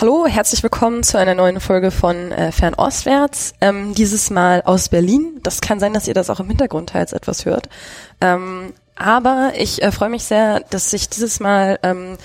Hallo, herzlich willkommen zu einer neuen Folge von äh, Fernostwärts. Ähm, dieses Mal aus Berlin. Das kann sein, dass ihr das auch im Hintergrund teils etwas hört. Ähm, aber ich äh, freue mich sehr, dass ich dieses Mal ähm,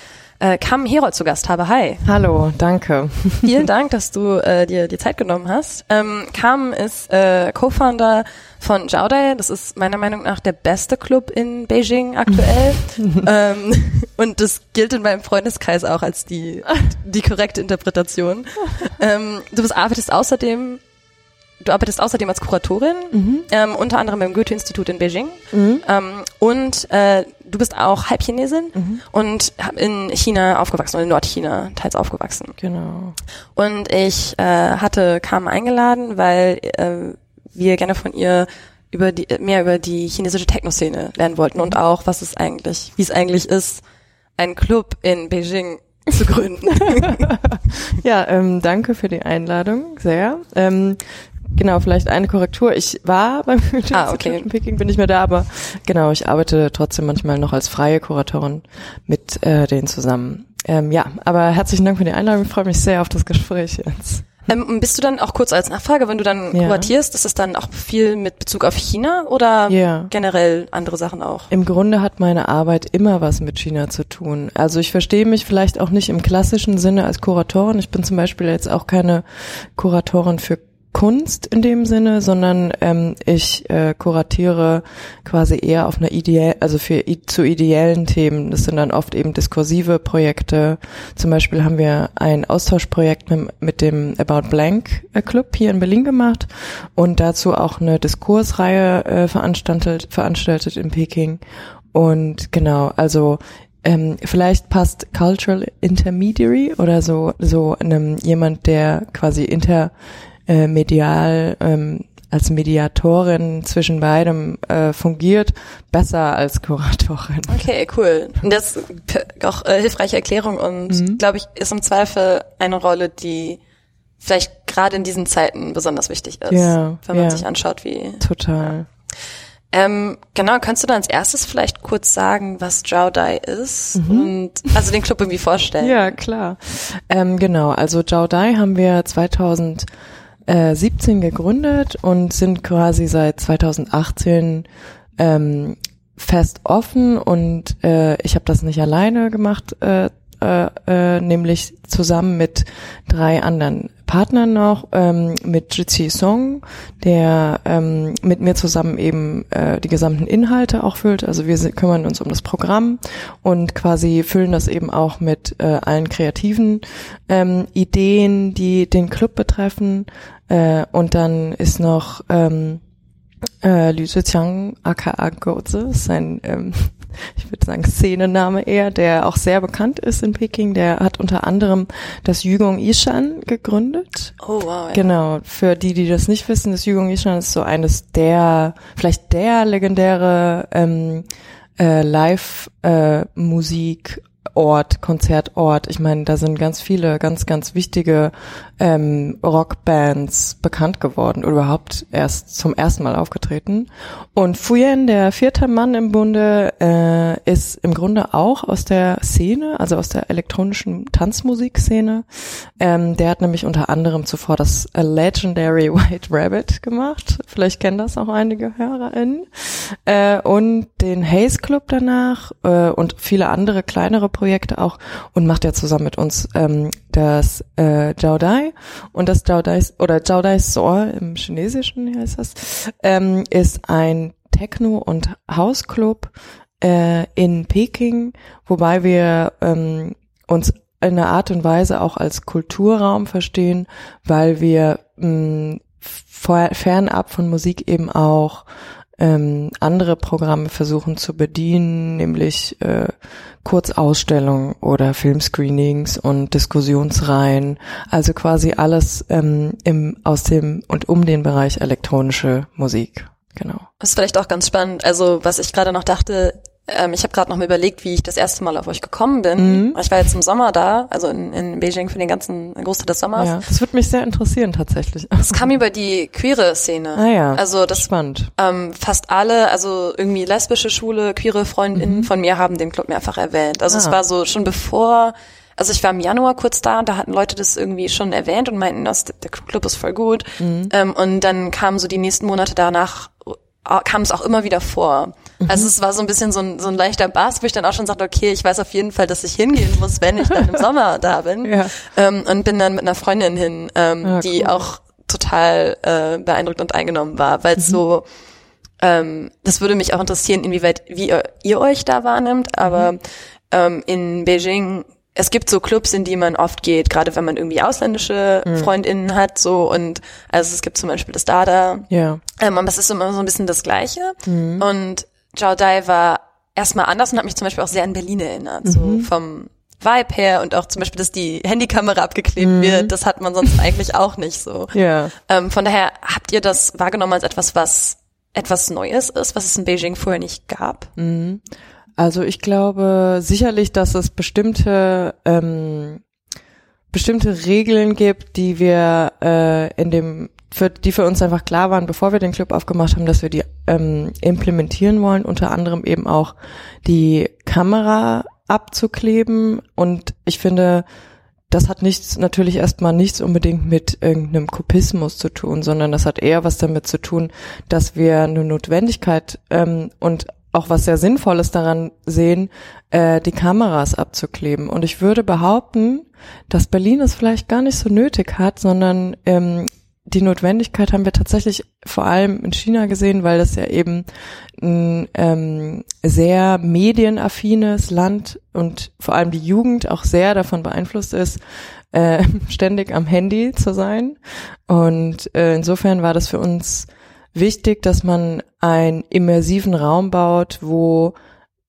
äh, Kam Herold zu Gast habe. Hi. Hallo, danke. Vielen Dank, dass du äh, dir die Zeit genommen hast. Ähm, Kam ist äh, Co-Founder von Jaodai. Das ist meiner Meinung nach der beste Club in Beijing aktuell. ähm, und das gilt in meinem Freundeskreis auch als die, die korrekte Interpretation. Ähm, du bist, arbeitest außerdem du arbeitest außerdem als Kuratorin, mhm. ähm, unter anderem beim Goethe-Institut in Beijing. Mhm. Ähm, und äh, du bist auch Halbchinesin mhm. und in China aufgewachsen oder in Nordchina teils aufgewachsen. Genau. Und ich äh, hatte Kam eingeladen, weil äh, wir gerne von ihr über die mehr über die chinesische Techno-Szene lernen wollten und auch was es eigentlich, wie es eigentlich ist, einen Club in Beijing zu gründen. ja, ähm, danke für die Einladung, sehr. Ähm, Genau, vielleicht eine Korrektur. Ich war beim ah, okay. in Peking, bin nicht mehr da, aber genau, ich arbeite trotzdem manchmal noch als freie Kuratorin mit äh, denen zusammen. Ähm, ja, aber herzlichen Dank für die Einladung. Ich freue mich sehr auf das Gespräch jetzt. Ähm, bist du dann auch kurz als Nachfrage, wenn du dann ja. kuratierst, ist es dann auch viel mit Bezug auf China oder ja. generell andere Sachen auch? Im Grunde hat meine Arbeit immer was mit China zu tun. Also ich verstehe mich vielleicht auch nicht im klassischen Sinne als Kuratorin. Ich bin zum Beispiel jetzt auch keine Kuratorin für Kunst in dem Sinne, sondern ähm, ich äh, kuratiere quasi eher auf einer ideell, also für zu ideellen Themen. Das sind dann oft eben diskursive Projekte. Zum Beispiel haben wir ein Austauschprojekt mit, mit dem About Blank äh, Club hier in Berlin gemacht und dazu auch eine Diskursreihe äh, veranstaltet, veranstaltet in Peking. Und genau, also ähm, vielleicht passt Cultural Intermediary oder so so einem jemand, der quasi inter äh, medial ähm, als Mediatorin zwischen beidem äh, fungiert, besser als Kuratorin. Okay, cool. Das ist auch äh, hilfreiche Erklärung und mhm. glaube ich, ist im Zweifel eine Rolle, die vielleicht gerade in diesen Zeiten besonders wichtig ist, ja, wenn man ja. sich anschaut, wie. Total. Ähm, genau, kannst du da als erstes vielleicht kurz sagen, was Zhao Dai ist mhm. und also den Club irgendwie vorstellen? Ja, klar. Ähm, genau, also Zhao Dai haben wir 2000 äh, 17 gegründet und sind quasi seit 2018 ähm, fest offen und äh, ich habe das nicht alleine gemacht, äh, äh, äh, nämlich zusammen mit drei anderen Partnern noch, ähm, mit Jitsi Song, der ähm, mit mir zusammen eben äh, die gesamten Inhalte auch füllt. Also wir kümmern uns um das Programm und quasi füllen das eben auch mit äh, allen kreativen ähm, Ideen, die den Club betreffen. Äh, und dann ist noch ähm, äh, Liu Zhejiang aka Goze, sein ähm, ich würde sagen, Szenename eher, der auch sehr bekannt ist in Peking. Der hat unter anderem das Yugong Ishan gegründet. Oh wow. Ja. Genau. Für die, die das nicht wissen, das Yugong Ishan ist so eines der, vielleicht der legendäre ähm, äh, Live-Musik äh, Ort, Konzertort. Ich meine, da sind ganz viele, ganz, ganz wichtige ähm, Rockbands bekannt geworden oder überhaupt erst zum ersten Mal aufgetreten. Und Fuyen, der vierte Mann im Bunde, äh, ist im Grunde auch aus der Szene, also aus der elektronischen Tanzmusikszene. Ähm, der hat nämlich unter anderem zuvor das Legendary White Rabbit gemacht. Vielleicht kennen das auch einige HörerInnen. Äh, und den Haze Club danach äh, und viele andere kleinere Projekte auch und macht er zusammen mit uns ähm, das äh, Jiao Dai und das Jiao Dai oder Jiao Dai Soor im Chinesischen heißt das ähm, ist ein Techno- und Hausclub äh, in Peking, wobei wir ähm, uns in einer Art und Weise auch als Kulturraum verstehen, weil wir mh, fernab von Musik eben auch ähm, andere Programme versuchen zu bedienen, nämlich äh, Kurzausstellungen oder Filmscreenings und Diskussionsreihen, also quasi alles ähm, im, aus dem und um den Bereich elektronische Musik. Genau. Das ist vielleicht auch ganz spannend. Also was ich gerade noch dachte, ähm, ich habe gerade noch mal überlegt, wie ich das erste Mal auf euch gekommen bin. Mhm. Ich war jetzt im Sommer da, also in, in Beijing für den ganzen Großteil des Sommers. Ja, das würde mich sehr interessieren tatsächlich. Es kam über die queere Szene. Ah ja, also das spannend. Ähm, fast alle, also irgendwie lesbische Schule, queere Freundinnen mhm. von mir haben den Club mehrfach erwähnt. Also ah. es war so schon bevor also ich war im Januar kurz da und da hatten Leute das irgendwie schon erwähnt und meinten, dass der Club ist voll gut. Mhm. Ähm, und dann kamen so die nächsten Monate danach, äh, kam es auch immer wieder vor. Mhm. Also es war so ein bisschen so ein, so ein leichter Bass, wo ich dann auch schon sagte, okay, ich weiß auf jeden Fall, dass ich hingehen muss, wenn ich dann im Sommer da bin. Ja. Ähm, und bin dann mit einer Freundin hin, ähm, ja, die auch total äh, beeindruckt und eingenommen war, weil es mhm. so ähm, das würde mich auch interessieren, inwieweit wie ihr, ihr euch da wahrnimmt, aber mhm. ähm, in Beijing es gibt so Clubs, in die man oft geht, gerade wenn man irgendwie ausländische mhm. Freundinnen hat, so und also es gibt zum Beispiel das Dada. Ja. Ähm, aber es ist immer so ein bisschen das Gleiche. Mhm. Und Zhao Dai war erstmal anders und hat mich zum Beispiel auch sehr an Berlin erinnert, mhm. so vom Vibe her und auch zum Beispiel, dass die Handykamera abgeklebt mhm. wird, das hat man sonst eigentlich auch nicht so. Ja. Ähm, von daher habt ihr das wahrgenommen als etwas, was etwas Neues ist, was es in Beijing vorher nicht gab? Mhm. Also ich glaube sicherlich, dass es bestimmte ähm, bestimmte Regeln gibt, die wir äh, in dem für, die für uns einfach klar waren, bevor wir den Club aufgemacht haben, dass wir die ähm, implementieren wollen, unter anderem eben auch die Kamera abzukleben. Und ich finde, das hat nichts, natürlich erstmal nichts unbedingt mit irgendeinem Kopismus zu tun, sondern das hat eher was damit zu tun, dass wir eine Notwendigkeit ähm, und auch was sehr Sinnvolles daran sehen, äh, die Kameras abzukleben. Und ich würde behaupten, dass Berlin es vielleicht gar nicht so nötig hat, sondern ähm, die Notwendigkeit haben wir tatsächlich vor allem in China gesehen, weil das ja eben ein ähm, sehr medienaffines Land und vor allem die Jugend auch sehr davon beeinflusst ist, äh, ständig am Handy zu sein. Und äh, insofern war das für uns wichtig, dass man einen immersiven Raum baut, wo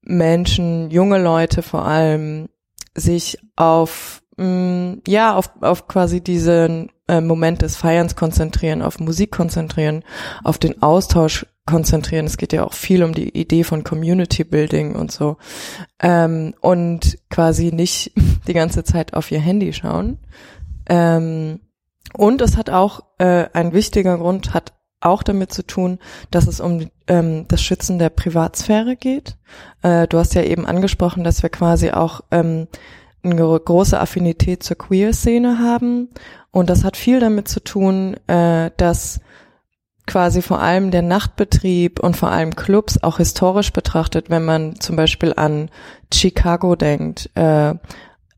Menschen, junge Leute vor allem, sich auf mm, ja auf, auf quasi diesen äh, Moment des Feierns konzentrieren, auf Musik konzentrieren, auf den Austausch konzentrieren. Es geht ja auch viel um die Idee von Community Building und so. Ähm, und quasi nicht die ganze Zeit auf ihr Handy schauen. Ähm, und es hat auch äh, ein wichtiger Grund, hat auch damit zu tun, dass es um ähm, das Schützen der Privatsphäre geht. Äh, du hast ja eben angesprochen, dass wir quasi auch ähm, eine große Affinität zur Queer-Szene haben. Und das hat viel damit zu tun, äh, dass quasi vor allem der Nachtbetrieb und vor allem Clubs auch historisch betrachtet, wenn man zum Beispiel an Chicago denkt, äh,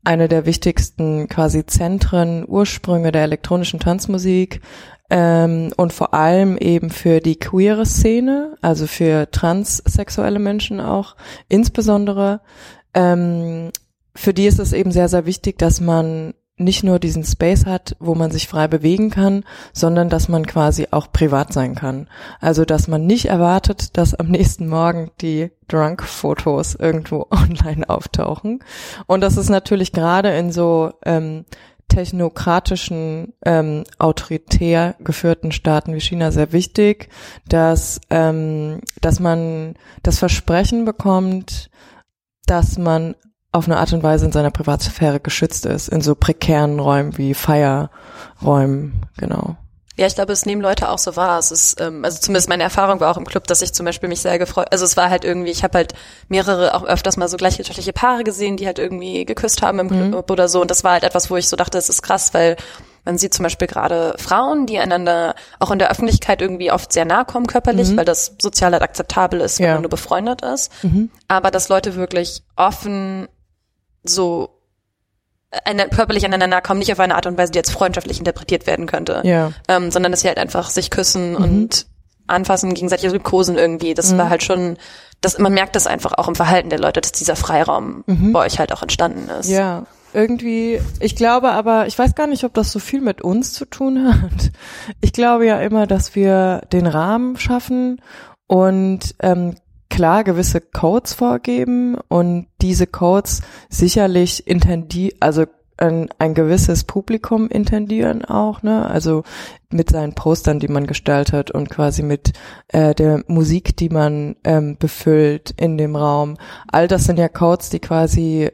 eine der wichtigsten quasi Zentren, Ursprünge der elektronischen Tanzmusik ähm, und vor allem eben für die queere Szene, also für transsexuelle Menschen auch insbesondere, ähm, für die ist es eben sehr, sehr wichtig, dass man nicht nur diesen Space hat, wo man sich frei bewegen kann, sondern dass man quasi auch privat sein kann. Also dass man nicht erwartet, dass am nächsten Morgen die Drunk-Fotos irgendwo online auftauchen. Und das ist natürlich gerade in so ähm, technokratischen, ähm, autoritär geführten Staaten wie China sehr wichtig, dass, ähm, dass man das Versprechen bekommt, dass man auf eine Art und Weise in seiner Privatsphäre geschützt ist, in so prekären Räumen wie Feierräumen, genau. Ja, ich glaube, es nehmen Leute auch so wahr. Es ist, ähm, also zumindest meine Erfahrung war auch im Club, dass ich zum Beispiel mich sehr gefreut, also es war halt irgendwie, ich habe halt mehrere, auch öfters mal so gleichgeschlechtliche Paare gesehen, die halt irgendwie geküsst haben im mhm. Club oder so. Und das war halt etwas, wo ich so dachte, es ist krass, weil man sieht zum Beispiel gerade Frauen, die einander auch in der Öffentlichkeit irgendwie oft sehr nahe kommen körperlich, mhm. weil das sozial halt akzeptabel ist, wenn ja. man nur befreundet ist. Mhm. Aber dass Leute wirklich offen so eine, körperlich aneinander kommen, nicht auf eine Art und Weise, die jetzt freundschaftlich interpretiert werden könnte, ja. ähm, sondern dass sie halt einfach sich küssen mhm. und anfassen, gegenseitig liebkosen irgendwie. Das mhm. war halt schon, das, man merkt das einfach auch im Verhalten der Leute, dass dieser Freiraum mhm. bei euch halt auch entstanden ist. Ja, irgendwie, ich glaube aber, ich weiß gar nicht, ob das so viel mit uns zu tun hat. Ich glaube ja immer, dass wir den Rahmen schaffen und ähm, klar gewisse Codes vorgeben und diese Codes sicherlich intendieren, also ein, ein gewisses Publikum intendieren auch, ne? Also mit seinen Postern, die man gestaltet und quasi mit äh, der Musik, die man ähm, befüllt in dem Raum. All das sind ja Codes, die quasi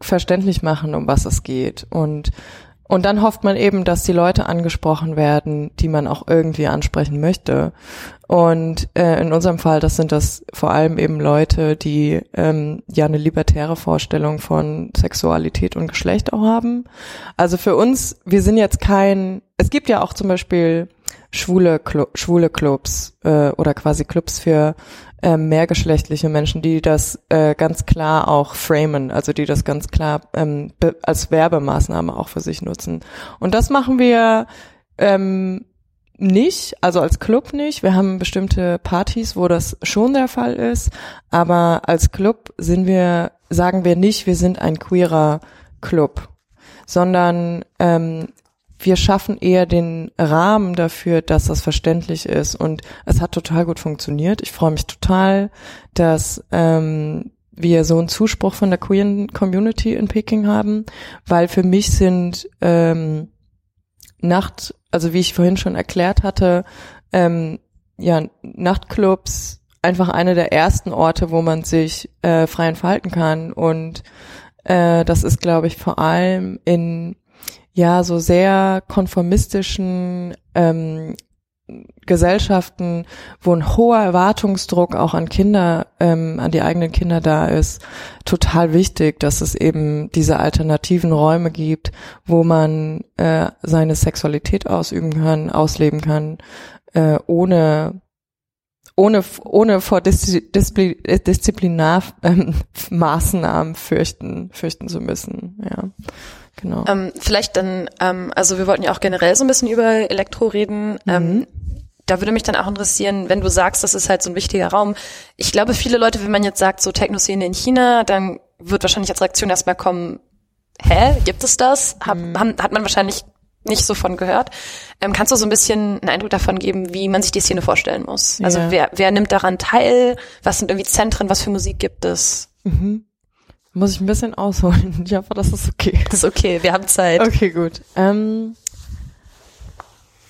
verständlich machen, um was es geht. Und und dann hofft man eben, dass die Leute angesprochen werden, die man auch irgendwie ansprechen möchte. Und äh, in unserem Fall, das sind das vor allem eben Leute, die ähm, ja eine libertäre Vorstellung von Sexualität und Geschlecht auch haben. Also für uns, wir sind jetzt kein, es gibt ja auch zum Beispiel schwule, Clu schwule Clubs äh, oder quasi Clubs für äh, mehrgeschlechtliche Menschen, die das äh, ganz klar auch framen, also die das ganz klar ähm, als Werbemaßnahme auch für sich nutzen. Und das machen wir ähm, nicht, also als Club nicht. Wir haben bestimmte Partys, wo das schon der Fall ist, aber als Club sind wir, sagen wir nicht, wir sind ein queerer Club, sondern ähm, wir schaffen eher den Rahmen dafür, dass das verständlich ist. Und es hat total gut funktioniert. Ich freue mich total, dass ähm, wir so einen Zuspruch von der queeren Community in Peking haben, weil für mich sind ähm, Nacht, also wie ich vorhin schon erklärt hatte, ähm, ja, Nachtclubs einfach eine der ersten Orte, wo man sich äh, frei entfalten kann. Und äh, das ist, glaube ich, vor allem in ja so sehr konformistischen ähm, Gesellschaften, wo ein hoher Erwartungsdruck auch an Kinder, ähm, an die eigenen Kinder da ist, total wichtig, dass es eben diese alternativen Räume gibt, wo man äh, seine Sexualität ausüben kann, ausleben kann, äh, ohne ohne ohne vor Diszi Diszi Disziplinarmaßnahmen ähm, fürchten fürchten zu müssen. Ja. Genau. Ähm, vielleicht dann, ähm, also wir wollten ja auch generell so ein bisschen über Elektro reden. Mhm. Ähm, da würde mich dann auch interessieren, wenn du sagst, das ist halt so ein wichtiger Raum. Ich glaube, viele Leute, wenn man jetzt sagt, so Techno-Szene in China, dann wird wahrscheinlich als Reaktion erstmal kommen, hä, gibt es das? Hab, mhm. haben, hat man wahrscheinlich nicht so von gehört. Ähm, kannst du so ein bisschen einen Eindruck davon geben, wie man sich die Szene vorstellen muss? Also ja. wer, wer nimmt daran teil? Was sind irgendwie Zentren? Was für Musik gibt es? Mhm. Muss ich ein bisschen ausholen. Ich hoffe, das ist okay. Das ist okay, wir haben Zeit. Okay, gut. Ähm,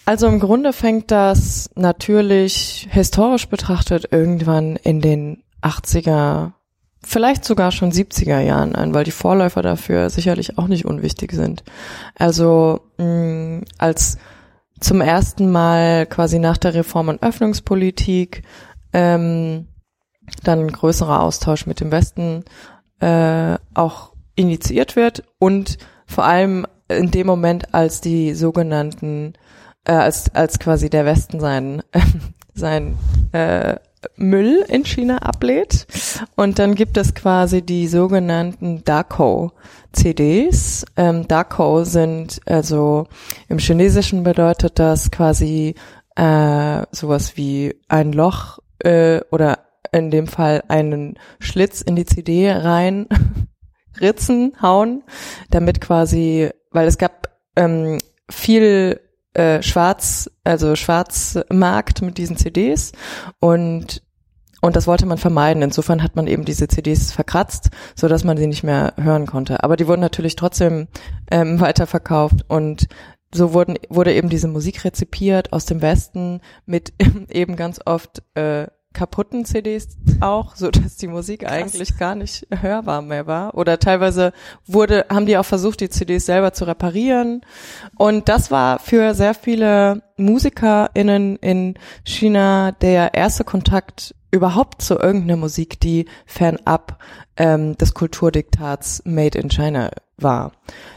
also im Grunde fängt das natürlich historisch betrachtet irgendwann in den 80er, vielleicht sogar schon 70er Jahren an, weil die Vorläufer dafür sicherlich auch nicht unwichtig sind. Also mh, als zum ersten Mal quasi nach der Reform- und Öffnungspolitik ähm, dann größerer Austausch mit dem Westen äh, auch initiiert wird und vor allem in dem Moment, als die sogenannten, äh, als, als quasi der Westen sein, äh, sein äh, Müll in China ablädt. Und dann gibt es quasi die sogenannten DACO CDs. Ähm, DACO sind, also im Chinesischen bedeutet das quasi äh, sowas wie ein Loch äh, oder in dem Fall einen Schlitz in die CD rein ritzen, hauen, damit quasi, weil es gab ähm, viel äh, Schwarz, also Schwarzmarkt mit diesen CDs und und das wollte man vermeiden. Insofern hat man eben diese CDs verkratzt, so dass man sie nicht mehr hören konnte. Aber die wurden natürlich trotzdem ähm, weiterverkauft und so wurden, wurde eben diese Musik rezipiert aus dem Westen mit eben ganz oft äh, kaputten CDs auch, so dass die Musik Krass. eigentlich gar nicht hörbar mehr war. Oder teilweise wurde, haben die auch versucht, die CDs selber zu reparieren. Und das war für sehr viele MusikerInnen in China der erste Kontakt überhaupt zu irgendeiner Musik, die fernab ähm, des Kulturdiktats Made in China war.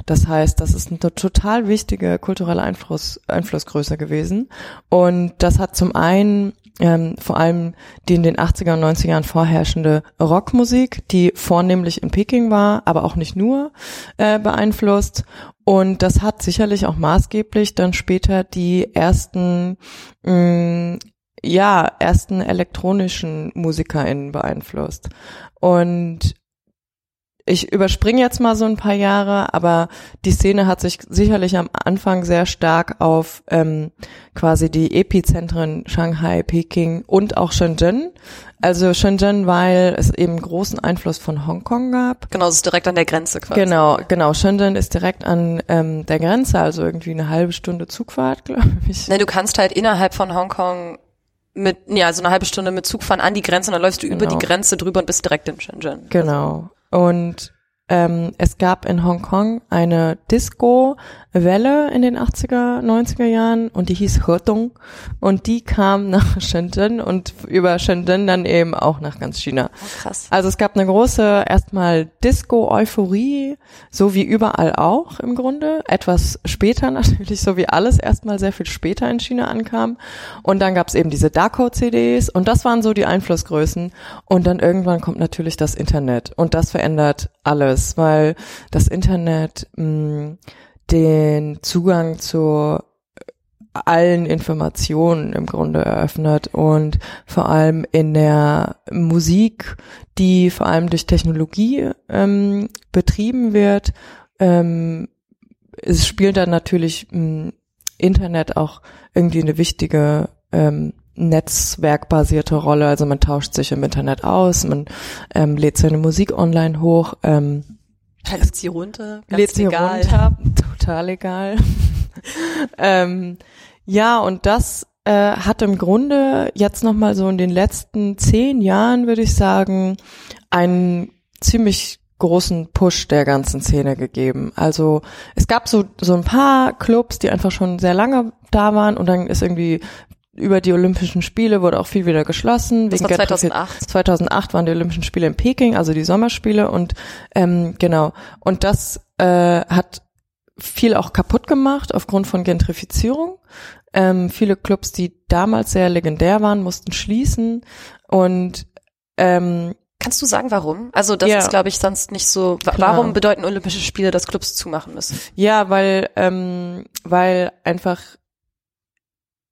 Das heißt, das ist eine total wichtige kulturelle Einfluss, Einflussgröße gewesen. Und das hat zum einen ähm, vor allem die in den 80er und 90er Jahren vorherrschende Rockmusik, die vornehmlich in Peking war, aber auch nicht nur äh, beeinflusst. Und das hat sicherlich auch maßgeblich dann später die ersten mh, mm, ja, ersten elektronischen MusikerInnen beeinflusst. Und ich überspringe jetzt mal so ein paar Jahre, aber die Szene hat sich sicherlich am Anfang sehr stark auf ähm, quasi die Epizentren Shanghai, Peking und auch Shenzhen. Also Shenzhen, weil es eben großen Einfluss von Hongkong gab. Genau, es ist direkt an der Grenze quasi. Genau, genau. Shenzhen ist direkt an ähm, der Grenze, also irgendwie eine halbe Stunde Zugfahrt, glaube ich. Ne, du kannst halt innerhalb von Hongkong mit, ja, so eine halbe Stunde mit Zug fahren an die Grenze und dann läufst du genau. über die Grenze drüber und bist direkt in Shenzhen. Genau. Und ähm, es gab in Hongkong eine Disco-Welle in den 80er, 90er Jahren und die hieß Hurtung und die kam nach Shenzhen und über Shenzhen dann eben auch nach ganz China. Oh, krass. Also es gab eine große erstmal Disco-Euphorie, so wie überall auch im Grunde. Etwas später natürlich, so wie alles erstmal sehr viel später in China ankam. Und dann gab es eben diese Darko-CDs und das waren so die Einflussgrößen. Und dann irgendwann kommt natürlich das Internet und das verändert alles, weil das Internet mh, den Zugang zu allen Informationen im Grunde eröffnet und vor allem in der Musik, die vor allem durch Technologie ähm, betrieben wird, ähm, es spielt dann natürlich ähm, Internet auch irgendwie eine wichtige ähm, netzwerkbasierte Rolle. Also man tauscht sich im Internet aus, man ähm, lädt seine Musik online hoch. Ähm, lädt sie runter, ganz lädt sie egal. runter, total egal. ähm, ja, und das äh, hat im Grunde jetzt nochmal so in den letzten zehn Jahren, würde ich sagen, einen ziemlich großen Push der ganzen Szene gegeben. Also es gab so, so ein paar Clubs, die einfach schon sehr lange da waren und dann ist irgendwie über die Olympischen Spiele wurde auch viel wieder geschlossen. Das war 2008. 2008 waren die Olympischen Spiele in Peking, also die Sommerspiele und ähm, genau. Und das äh, hat viel auch kaputt gemacht aufgrund von Gentrifizierung. Ähm, viele Clubs, die damals sehr legendär waren, mussten schließen und ähm, Kannst du sagen, warum? Also das ja, ist, glaube ich, sonst nicht so. Klar. Warum bedeuten Olympische Spiele, dass Clubs zumachen müssen? Ja, weil ähm, weil einfach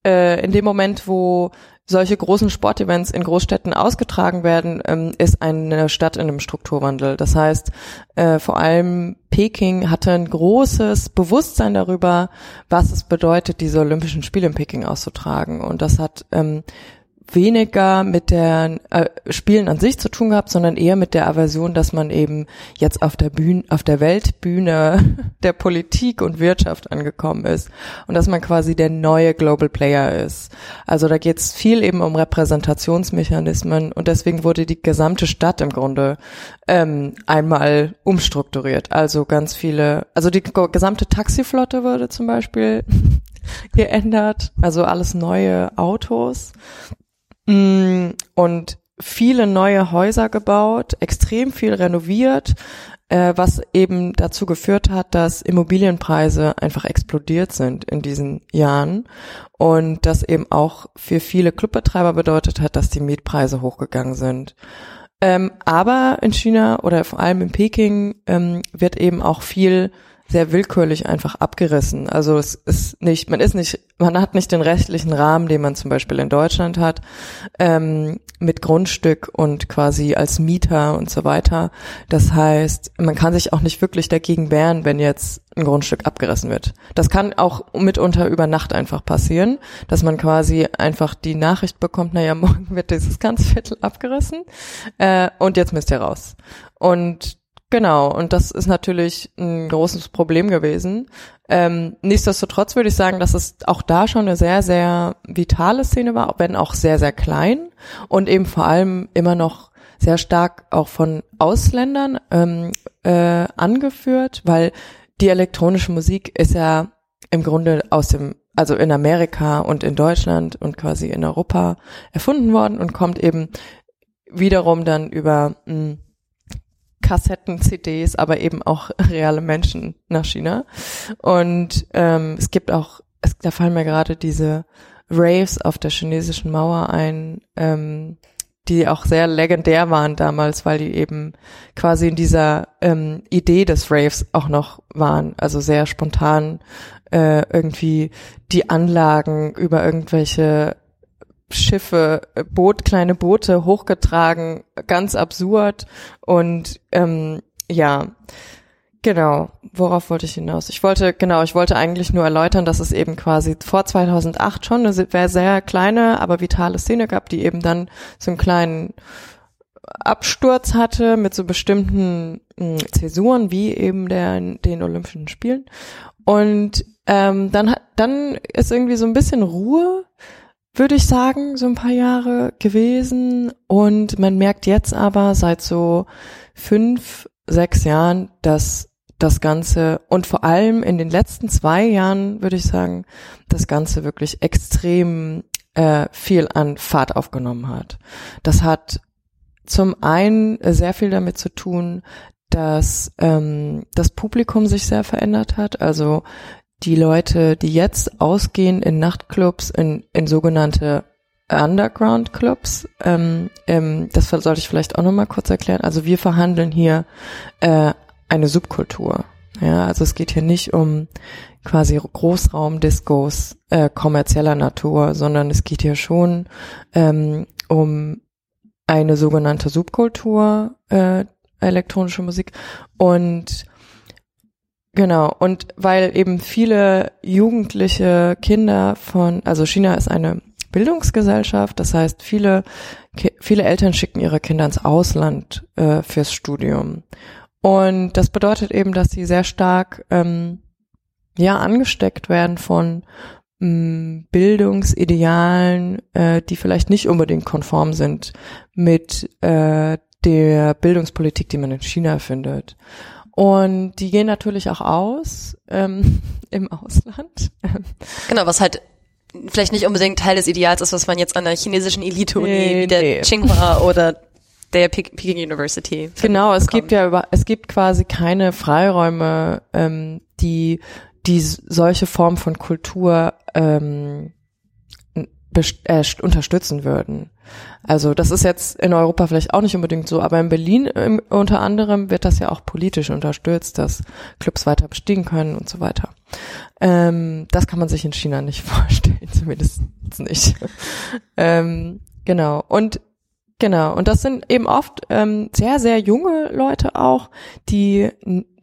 äh, in dem Moment, wo solche großen Sportevents in Großstädten ausgetragen werden, ähm, ist eine Stadt in einem Strukturwandel. Das heißt, äh, vor allem Peking hatte ein großes Bewusstsein darüber, was es bedeutet, diese Olympischen Spiele in Peking auszutragen. Und das hat ähm, weniger mit der äh, Spielen an sich zu tun gehabt, sondern eher mit der Aversion, dass man eben jetzt auf der Bühne, auf der Weltbühne der Politik und Wirtschaft angekommen ist und dass man quasi der neue Global Player ist. Also da geht es viel eben um Repräsentationsmechanismen und deswegen wurde die gesamte Stadt im Grunde ähm, einmal umstrukturiert. Also ganz viele, also die gesamte Taxiflotte wurde zum Beispiel geändert, also alles neue Autos. Mm, und viele neue Häuser gebaut, extrem viel renoviert, äh, was eben dazu geführt hat, dass Immobilienpreise einfach explodiert sind in diesen Jahren und das eben auch für viele Clubbetreiber bedeutet hat, dass die Mietpreise hochgegangen sind. Ähm, aber in China oder vor allem in Peking ähm, wird eben auch viel sehr willkürlich einfach abgerissen. Also es ist nicht, man ist nicht, man hat nicht den rechtlichen Rahmen, den man zum Beispiel in Deutschland hat, ähm, mit Grundstück und quasi als Mieter und so weiter. Das heißt, man kann sich auch nicht wirklich dagegen wehren, wenn jetzt ein Grundstück abgerissen wird. Das kann auch mitunter über Nacht einfach passieren, dass man quasi einfach die Nachricht bekommt, naja, morgen wird dieses ganze Viertel abgerissen äh, und jetzt müsst ihr raus. Und Genau, und das ist natürlich ein großes Problem gewesen. Ähm, nichtsdestotrotz würde ich sagen, dass es auch da schon eine sehr, sehr vitale Szene war, wenn auch sehr, sehr klein und eben vor allem immer noch sehr stark auch von Ausländern ähm, äh, angeführt, weil die elektronische Musik ist ja im Grunde aus dem, also in Amerika und in Deutschland und quasi in Europa erfunden worden und kommt eben wiederum dann über mh, hm, Kassetten, CDs, aber eben auch reale Menschen nach China. Und ähm, es gibt auch, es, da fallen mir gerade diese Raves auf der chinesischen Mauer ein, ähm, die auch sehr legendär waren damals, weil die eben quasi in dieser ähm, Idee des Raves auch noch waren, also sehr spontan äh, irgendwie die Anlagen über irgendwelche Schiffe, äh, Boot, kleine Boote hochgetragen, ganz absurd und ähm, ja, genau. Worauf wollte ich hinaus? Ich wollte genau, ich wollte eigentlich nur erläutern, dass es eben quasi vor 2008 schon eine sehr, sehr kleine, aber vitale Szene gab, die eben dann so einen kleinen Absturz hatte mit so bestimmten mh, hm, Zäsuren wie eben der den Olympischen Spielen und ähm, dann hat dann ist irgendwie so ein bisschen Ruhe würde ich sagen, so ein paar Jahre gewesen. Und man merkt jetzt aber seit so fünf, sechs Jahren, dass das Ganze und vor allem in den letzten zwei Jahren, würde ich sagen, das Ganze wirklich extrem äh, viel an Fahrt aufgenommen hat. Das hat zum einen sehr viel damit zu tun, dass ähm, das Publikum sich sehr verändert hat. Also die Leute, die jetzt ausgehen in Nachtclubs, in, in sogenannte Underground-Clubs, ähm, ähm, das sollte ich vielleicht auch nochmal kurz erklären. Also wir verhandeln hier äh, eine Subkultur. Ja, also es geht hier nicht um quasi Großraumdiscos äh, kommerzieller Natur, sondern es geht hier schon ähm, um eine sogenannte Subkultur, äh, elektronische Musik und Genau, und weil eben viele jugendliche Kinder von, also China ist eine Bildungsgesellschaft, das heißt, viele, viele Eltern schicken ihre Kinder ins Ausland äh, fürs Studium. Und das bedeutet eben, dass sie sehr stark ähm, ja angesteckt werden von mh, mm, Bildungsidealen, äh, die vielleicht nicht unbedingt konform sind mit äh, der Bildungspolitik, die man in China findet. Und die gehen natürlich auch aus ähm, im Ausland. Genau, was halt vielleicht nicht unbedingt Teil des Ideals ist, was man jetzt an der chinesischen Elite-Uni nee, wie der nee. Tsinghua oder der Peking University. Genau, es gibt ja über, es gibt quasi keine Freiräume, ähm, die die solche Form von Kultur ähm, äh, unterstützen würden. Also das ist jetzt in Europa vielleicht auch nicht unbedingt so, aber in Berlin im, unter anderem wird das ja auch politisch unterstützt, dass Clubs weiter bestehen können und so weiter. Ähm, das kann man sich in China nicht vorstellen, zumindest nicht. ähm, genau. Und Genau, und das sind eben oft ähm, sehr, sehr junge Leute auch, die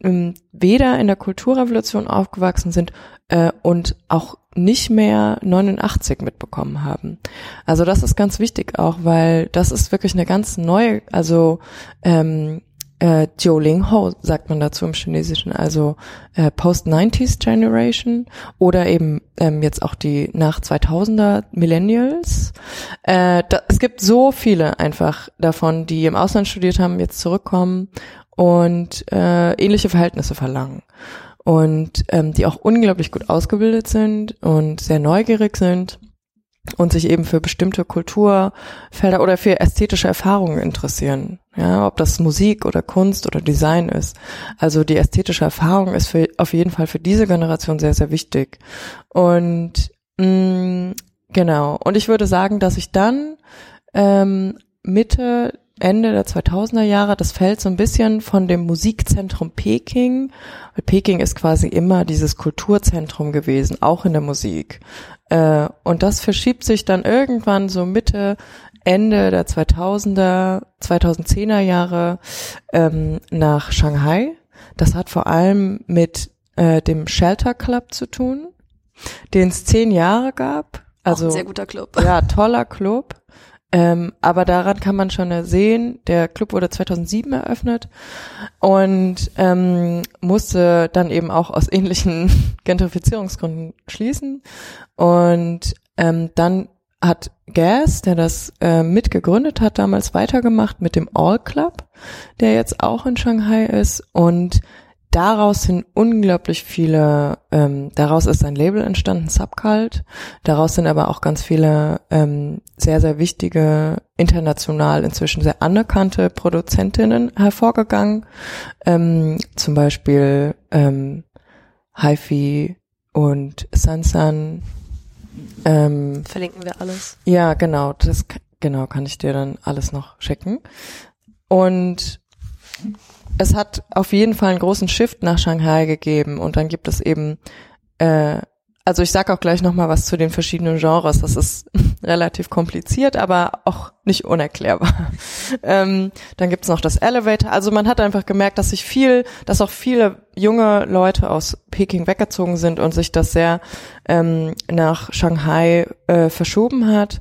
ähm, weder in der Kulturrevolution aufgewachsen sind äh, und auch nicht mehr 89 mitbekommen haben. Also das ist ganz wichtig auch, weil das ist wirklich eine ganz neue, also ähm, äh, Jiuling Ho sagt man dazu im Chinesischen, also äh, Post-90s Generation oder eben ähm, jetzt auch die nach 2000er Millennials. Äh, da, es gibt so viele einfach davon, die im Ausland studiert haben, jetzt zurückkommen und äh, ähnliche Verhältnisse verlangen und ähm, die auch unglaublich gut ausgebildet sind und sehr neugierig sind und sich eben für bestimmte Kulturfelder oder für ästhetische Erfahrungen interessieren. Ja, ob das Musik oder Kunst oder Design ist. Also die ästhetische Erfahrung ist für, auf jeden Fall für diese Generation sehr, sehr wichtig. Und mh, mm, genau. Und ich würde sagen, dass ich dann ähm, Mitte Ende der 2000er Jahre, das fällt so ein bisschen von dem Musikzentrum Peking, weil Peking ist quasi immer dieses Kulturzentrum gewesen, auch in der Musik. Äh, und das verschiebt sich dann irgendwann so Mitte, Ende der 2000er, 2010er Jahre ähm, nach Shanghai. Das hat vor allem mit äh, dem Shelter Club zu tun, den es zehn Jahre gab. Also, sehr guter Club. Ja, toller Club. Ähm, aber daran kann man schon sehen, der Club wurde 2007 eröffnet und ähm, musste dann eben auch aus ähnlichen Gentrifizierungsgründen schließen. Und ähm, dann hat Gas, der das äh, mitgegründet hat, damals weitergemacht mit dem All Club, der jetzt auch in Shanghai ist. Und daraus sind unglaublich viele, ähm, daraus ist ein Label entstanden, Subcult. Daraus sind aber auch ganz viele ähm, sehr, sehr wichtige, international inzwischen sehr anerkannte Produzentinnen hervorgegangen. Ähm, zum Beispiel ähm, HiFi und Sansan. Ähm, Verlinken wir alles. Ja, genau. Das genau kann ich dir dann alles noch schicken. Und es hat auf jeden Fall einen großen Shift nach Shanghai gegeben und dann gibt es eben, äh, also ich sage auch gleich nochmal was zu den verschiedenen Genres. Das ist relativ kompliziert, aber auch nicht unerklärbar. ähm, dann gibt's noch das Elevator. Also man hat einfach gemerkt, dass sich viel, dass auch viele junge Leute aus Peking weggezogen sind und sich das sehr ähm, nach Shanghai äh, verschoben hat.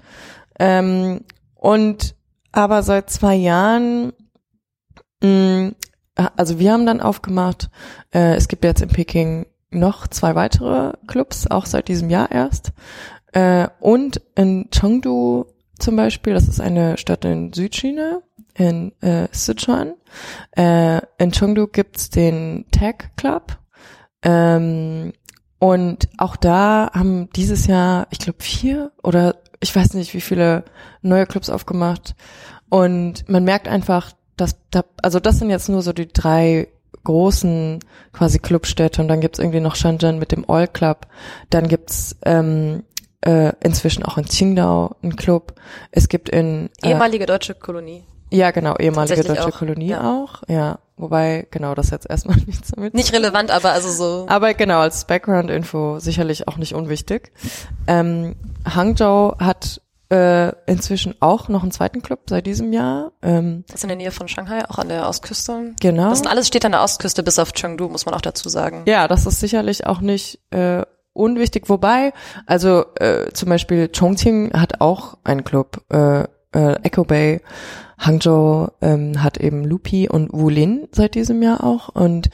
Ähm, und aber seit zwei Jahren mh, also wir haben dann aufgemacht, äh, es gibt jetzt in Peking noch zwei weitere Clubs, auch seit diesem Jahr erst. Äh, und in Chengdu zum Beispiel, das ist eine Stadt in Südchina, in äh, Sichuan. Äh, in Chengdu gibt's den Tech Club. Ähm, und auch da haben dieses Jahr, ich glaube, vier oder ich weiß nicht, wie viele neue Clubs aufgemacht. Und man merkt einfach, dass da, also das sind jetzt nur so die drei großen quasi Clubstädte und dann gibt's irgendwie noch Shenzhen mit dem Oil Club. Dann gibt's ähm, äh, inzwischen auch in Qingdao einen Club. Es gibt in äh, ehemalige deutsche Kolonie. Ja, genau, ehemalige deutsche auch, Kolonie ja. auch. Ja, wobei genau das jetzt erstmal nichts damit. Nicht relevant, aber also so. Aber genau als Background-Info sicherlich auch nicht unwichtig. Ähm, Hangzhou hat äh, inzwischen auch noch einen zweiten Club seit diesem Jahr. Ähm, das ist in der Nähe von Shanghai, auch an der Ostküste. Genau. Das sind alles steht an der Ostküste bis auf Chengdu, muss man auch dazu sagen. Ja, das ist sicherlich auch nicht äh, unwichtig. Wobei, also äh, zum Beispiel Chongqing hat auch einen Club, äh, äh, Echo Bay. Hangzhou ähm, hat eben Lupi und Wulin seit diesem Jahr auch. Und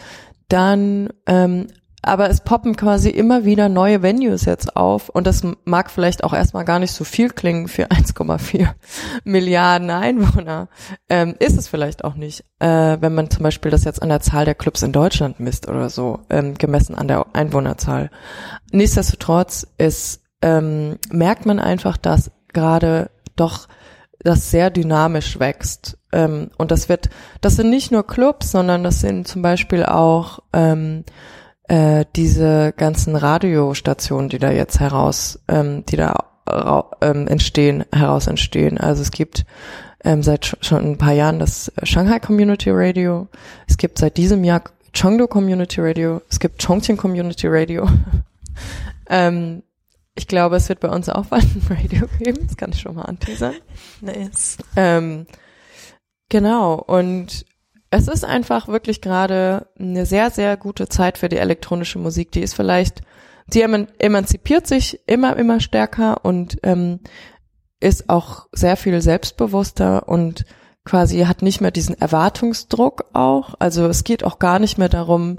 dann ähm, aber es poppen quasi immer wieder neue Venues jetzt auf und das mag vielleicht auch erstmal gar nicht so viel klingen für 1,4 Milliarden Einwohner. Ähm, ist es vielleicht auch nicht, äh, wenn man zum Beispiel das jetzt an der Zahl der Clubs in Deutschland misst oder so, ähm, gemessen an der Einwohnerzahl. Nichtsdestotrotz ist, ähm, merkt man einfach, dass gerade doch das sehr dynamisch wächst. Ähm, und das wird, das sind nicht nur Clubs, sondern das sind zum Beispiel auch ähm, äh, diese ganzen Radiostationen, die da jetzt heraus, ähm, die da ähm, entstehen, heraus entstehen. Also es gibt ähm, seit schon ein paar Jahren das Shanghai Community Radio. Es gibt seit diesem Jahr Chengdu Community Radio. Es gibt Chongqing Community Radio. ähm, ich glaube, es wird bei uns auch bald ein Radio geben. Das kann ich schon mal anteasern. Nice. Ähm, genau. Und es ist einfach wirklich gerade eine sehr, sehr gute Zeit für die elektronische Musik. Die ist vielleicht, die emanzipiert sich immer, immer stärker und ähm, ist auch sehr viel selbstbewusster und quasi hat nicht mehr diesen Erwartungsdruck auch. Also es geht auch gar nicht mehr darum,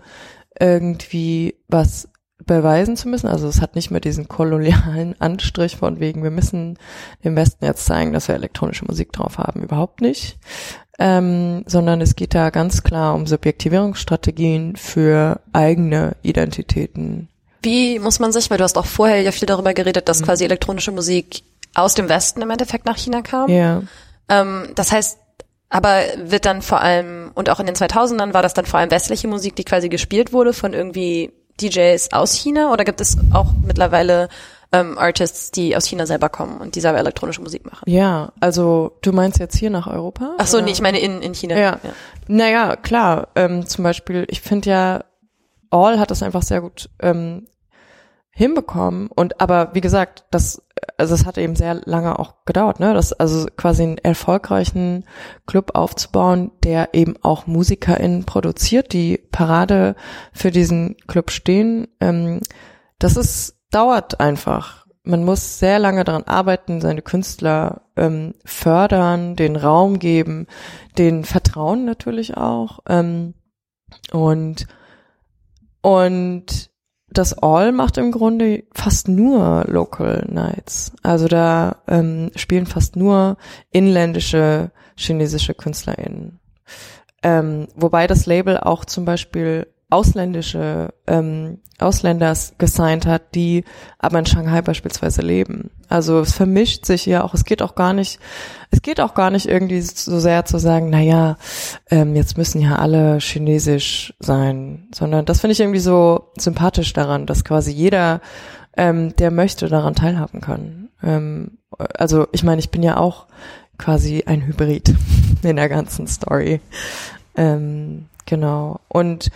irgendwie was beweisen zu müssen. Also es hat nicht mehr diesen kolonialen Anstrich von wegen, wir müssen dem Westen jetzt zeigen, dass wir elektronische Musik drauf haben. Überhaupt nicht ähm, sondern es geht da ganz klar um Subjektivierungsstrategien für eigene Identitäten. Wie muss man sich, weil du hast auch vorher ja viel darüber geredet, dass mhm. quasi elektronische Musik aus dem Westen im Endeffekt nach China kam. Ja. Ähm, das heißt, aber wird dann vor allem, und auch in den 2000ern war das dann vor allem westliche Musik, die quasi gespielt wurde von irgendwie DJs aus China oder gibt es auch mittlerweile ähm, Artists, die aus China selber kommen und die selber elektronische Musik machen. Ja, also du meinst jetzt hier nach Europa? Ach so, oder? nee, ich meine in, in China. Ja. ja. Naja, klar. Ähm, zum Beispiel, ich finde ja, All hat das einfach sehr gut ähm, hinbekommen. Und aber wie gesagt, das, also es hat eben sehr lange auch gedauert, ne? Das also quasi einen erfolgreichen Club aufzubauen, der eben auch MusikerInnen produziert, die Parade für diesen Club stehen. Ähm, das ist dauert einfach. Man muss sehr lange daran arbeiten, seine Künstler ähm, fördern, den Raum geben, den Vertrauen natürlich auch. Ähm, und, und das All macht im Grunde fast nur Local Nights. Also da ähm, spielen fast nur inländische chinesische KünstlerInnen. Ähm, wobei das Label auch zum Beispiel ausländische ähm, Ausländer gesigned hat, die aber in Shanghai beispielsweise leben. Also es vermischt sich ja auch, es geht auch gar nicht, es geht auch gar nicht irgendwie so sehr zu sagen, na ja, ähm, jetzt müssen ja alle chinesisch sein, sondern das finde ich irgendwie so sympathisch daran, dass quasi jeder, ähm, der möchte, daran teilhaben kann. Ähm, also ich meine, ich bin ja auch quasi ein Hybrid in der ganzen Story. Ähm, genau. Und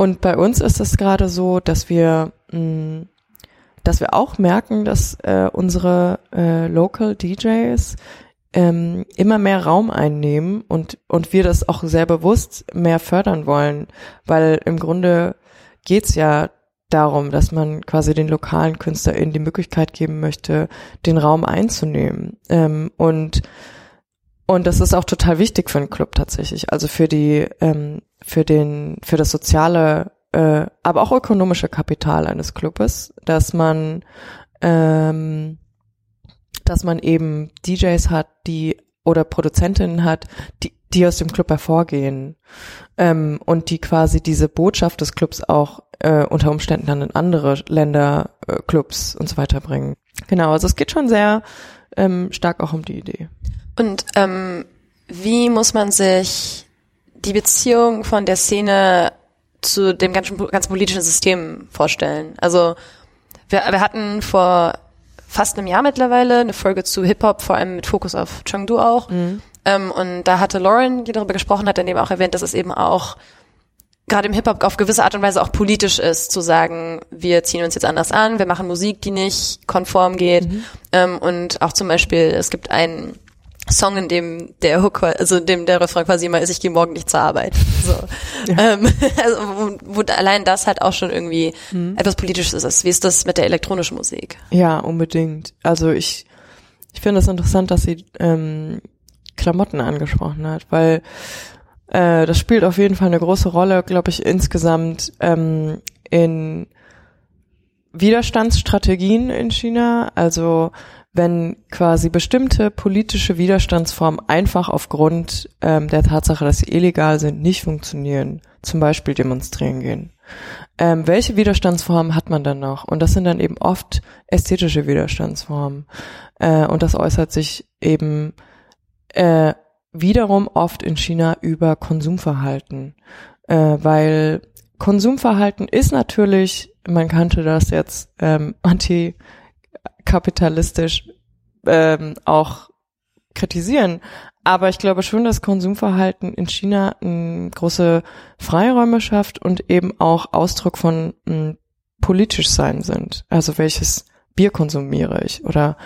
und bei uns ist es gerade so, dass wir, mh, mm, dass wir auch merken, dass äh, unsere äh, Local DJs ähm, immer mehr Raum einnehmen und, und wir das auch sehr bewusst mehr fördern wollen, weil im Grunde geht's ja darum, dass man quasi den lokalen KünstlerInnen die Möglichkeit geben möchte, den Raum einzunehmen. Ähm, und und das ist auch total wichtig für einen Club tatsächlich, also für die, ähm, für den, für das soziale, äh, aber auch ökonomische Kapital eines Clubes, dass man, ähm, dass man eben DJs hat, die oder Produzentinnen hat, die, die aus dem Club hervorgehen ähm, und die quasi diese Botschaft des Clubs auch äh, unter Umständen dann in andere Länder, äh, Clubs und so weiter bringen. Genau, also es geht schon sehr ähm, stark auch um die Idee. Und ähm, wie muss man sich die Beziehung von der Szene zu dem ganzen, ganzen politischen System vorstellen? Also wir, wir hatten vor fast einem Jahr mittlerweile eine Folge zu Hip-Hop, vor allem mit Fokus auf Chengdu auch. Mhm. Ähm, und da hatte Lauren, die darüber gesprochen hat, dann eben auch erwähnt, dass es eben auch gerade im Hip-Hop auf gewisse Art und Weise auch politisch ist, zu sagen, wir ziehen uns jetzt anders an, wir machen Musik, die nicht konform geht. Mhm. Ähm, und auch zum Beispiel, es gibt einen Song, in dem der Hook, also in dem der Refrain quasi immer ist, ich gehe morgen nicht zur Arbeit. So. Ja. Ähm, also, wo, wo allein das halt auch schon irgendwie mhm. etwas Politisches ist. Wie ist das mit der elektronischen Musik? Ja, unbedingt. Also ich, ich finde es das interessant, dass sie ähm, Klamotten angesprochen hat, weil äh, das spielt auf jeden Fall eine große Rolle, glaube ich, insgesamt ähm, in Widerstandsstrategien in China. Also wenn quasi bestimmte politische Widerstandsformen einfach aufgrund ähm, der Tatsache, dass sie illegal sind, nicht funktionieren, zum Beispiel demonstrieren gehen. Ähm, welche Widerstandsformen hat man dann noch? Und das sind dann eben oft ästhetische Widerstandsformen. Äh, und das äußert sich eben äh, wiederum oft in China über Konsumverhalten, äh, weil Konsumverhalten ist natürlich, man kannte das jetzt ähm, antikapitalistisch ähm, auch kritisieren, aber ich glaube schon, dass Konsumverhalten in China m, große Freiräume schafft und eben auch Ausdruck von m, politisch sein sind. Also welches Bier konsumiere ich oder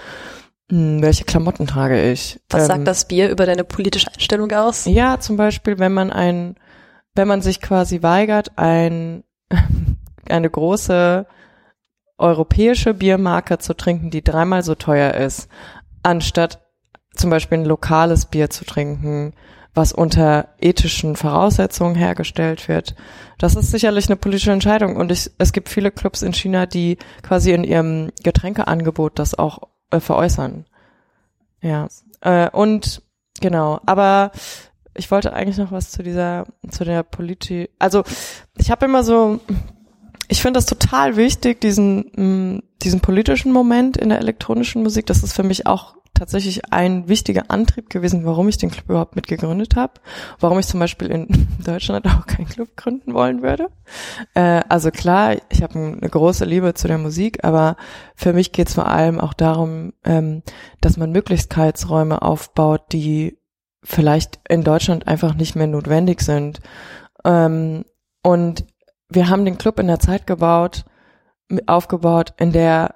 hm, welche Klamotten trage ich? Was ähm, sagt das Bier über deine politische Einstellung aus? Ja, zum Beispiel, wenn man ein, wenn man sich quasi weigert, ein, eine große europäische Biermarke zu trinken, die dreimal so teuer ist, anstatt zum Beispiel ein lokales Bier zu trinken, was unter ethischen Voraussetzungen hergestellt wird. Das ist sicherlich eine politische Entscheidung und ich, es gibt viele Clubs in China, die quasi in ihrem Getränkeangebot das auch äh, veräußern. Ja. Äh, und genau, aber ich wollte eigentlich noch was zu dieser, zu der Politik. Also ich habe immer so, ich finde das total wichtig, diesen, mh, mm, diesen politischen Moment in der elektronischen Musik. Das ist für mich auch tatsächlich ein wichtiger Antrieb gewesen, warum ich den Club überhaupt mitgegründet habe, warum ich zum Beispiel in Deutschland auch keinen Club gründen wollen würde. Äh, also klar, ich habe eine große Liebe zu der Musik, aber für mich geht es vor allem auch darum, ähm, dass man Möglichkeitsräume aufbaut, die vielleicht in Deutschland einfach nicht mehr notwendig sind. Ähm, und wir haben den Club in der Zeit gebaut, aufgebaut, in der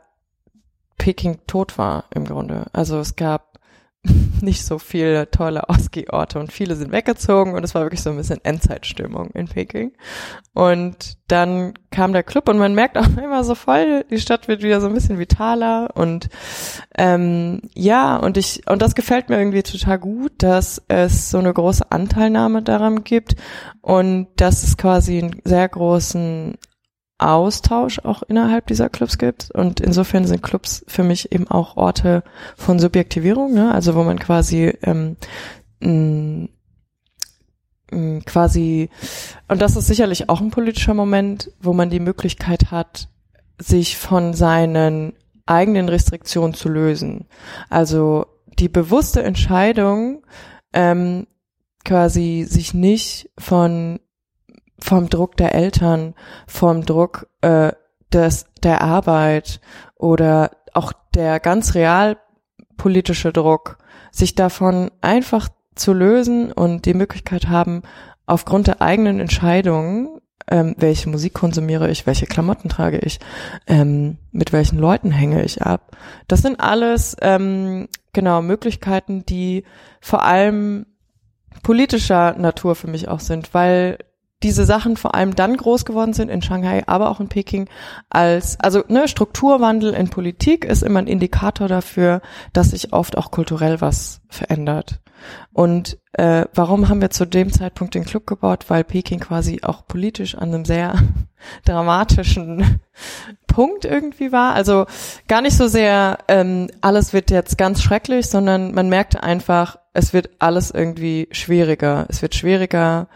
Peking tot war im Grunde. Also es gab nicht so viele tolle Ausgehorte und viele sind weggezogen und es war wirklich so ein bisschen Endzeitstimmung in Peking. Und dann kam der Club und man merkt auch immer so voll, die Stadt wird wieder so ein bisschen vitaler und ähm, ja, und ich, und das gefällt mir irgendwie total gut, dass es so eine große Anteilnahme daran gibt und dass es quasi einen sehr großen Austausch auch innerhalb dieser Clubs gibt. Und insofern sind Clubs für mich eben auch Orte von Subjektivierung, ne? also wo man quasi ähm, mh, mh, quasi, und das ist sicherlich auch ein politischer Moment, wo man die Möglichkeit hat, sich von seinen eigenen Restriktionen zu lösen. Also die bewusste Entscheidung, ähm, quasi sich nicht von vom Druck der Eltern, vom Druck äh, des, der Arbeit oder auch der ganz real politische Druck, sich davon einfach zu lösen und die Möglichkeit haben, aufgrund der eigenen Entscheidungen, ähm, welche Musik konsumiere ich, welche Klamotten trage ich, ähm, mit welchen Leuten hänge ich ab. Das sind alles ähm, genau Möglichkeiten, die vor allem politischer Natur für mich auch sind, weil diese Sachen vor allem dann groß geworden sind in Shanghai, aber auch in Peking als, also ne, Strukturwandel in Politik ist immer ein Indikator dafür, dass sich oft auch kulturell was verändert. Und äh, warum haben wir zu dem Zeitpunkt den Club gebaut? Weil Peking quasi auch politisch an einem sehr dramatischen Punkt irgendwie war. Also gar nicht so sehr, ähm, alles wird jetzt ganz schrecklich, sondern man merkte einfach, es wird alles irgendwie schwieriger. Es wird schwieriger,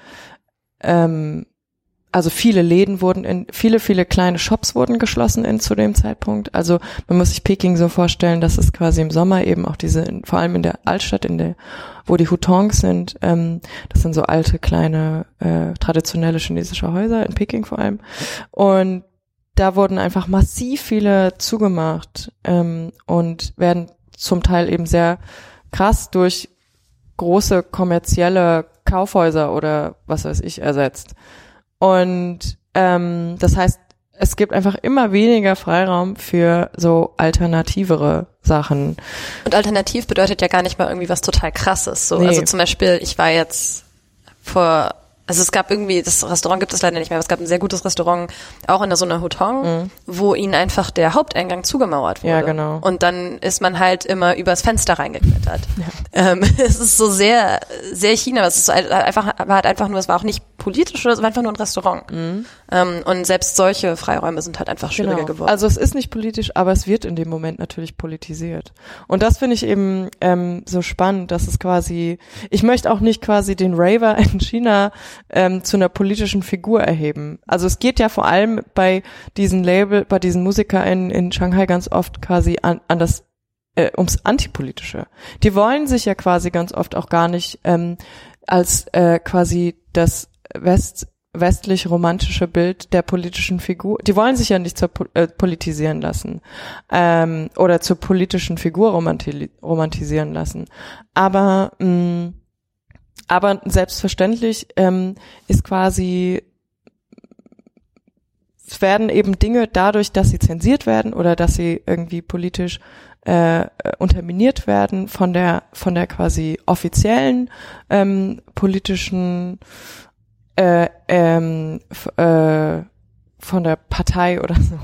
ähm, also viele Läden wurden in, viele, viele kleine Shops wurden geschlossen in zu dem Zeitpunkt. Also man muss sich Peking so vorstellen, dass es quasi im Sommer eben auch diese, vor allem in der Altstadt, in der, wo die Hutongs sind, ähm, das sind so alte, kleine, äh, traditionelle chinesische Häuser, in Peking vor allem. Und da wurden einfach massiv viele zugemacht ähm, und werden zum Teil eben sehr krass durch große kommerzielle Kaufhäuser oder was weiß ich ersetzt. Und ähm, das heißt, es gibt einfach immer weniger Freiraum für so alternativere Sachen. Und alternativ bedeutet ja gar nicht mal irgendwie was total krasses. So, nee. also zum Beispiel, ich war jetzt vor also es gab irgendwie, das Restaurant gibt es leider nicht mehr, aber es gab ein sehr gutes Restaurant, auch in der so einer Hutong, mhm. wo ihnen einfach der Haupteingang zugemauert wurde. Ja, genau. Und dann ist man halt immer übers Fenster reingeklettert. Ja. Ähm, es ist so sehr, sehr China, es ist einfach, war halt einfach nur, es war auch nicht politisch oder es war einfach nur ein Restaurant. Mhm. Ähm, und selbst solche Freiräume sind halt einfach schwieriger genau. geworden. Also es ist nicht politisch, aber es wird in dem Moment natürlich politisiert. Und das finde ich eben ähm, so spannend, dass es quasi, ich möchte auch nicht quasi den Raver in China ähm, zu einer politischen Figur erheben. Also es geht ja vor allem bei diesen Label, bei diesen MusikerInnen in Shanghai ganz oft quasi an, an das äh, ums Antipolitische. Die wollen sich ja quasi ganz oft auch gar nicht ähm, als äh, quasi das West westlich romantische Bild der politischen Figur. Die wollen sich ja nicht zur, äh, politisieren lassen ähm, oder zur politischen Figur romanti romantisieren lassen. Aber mh, mm, aber selbstverständlich ähm, ist quasi es werden eben Dinge dadurch, dass sie zensiert werden oder dass sie irgendwie politisch äh, unterminiert werden von der von der quasi offiziellen ähm, politischen äh, ähm, äh, von der Partei oder so.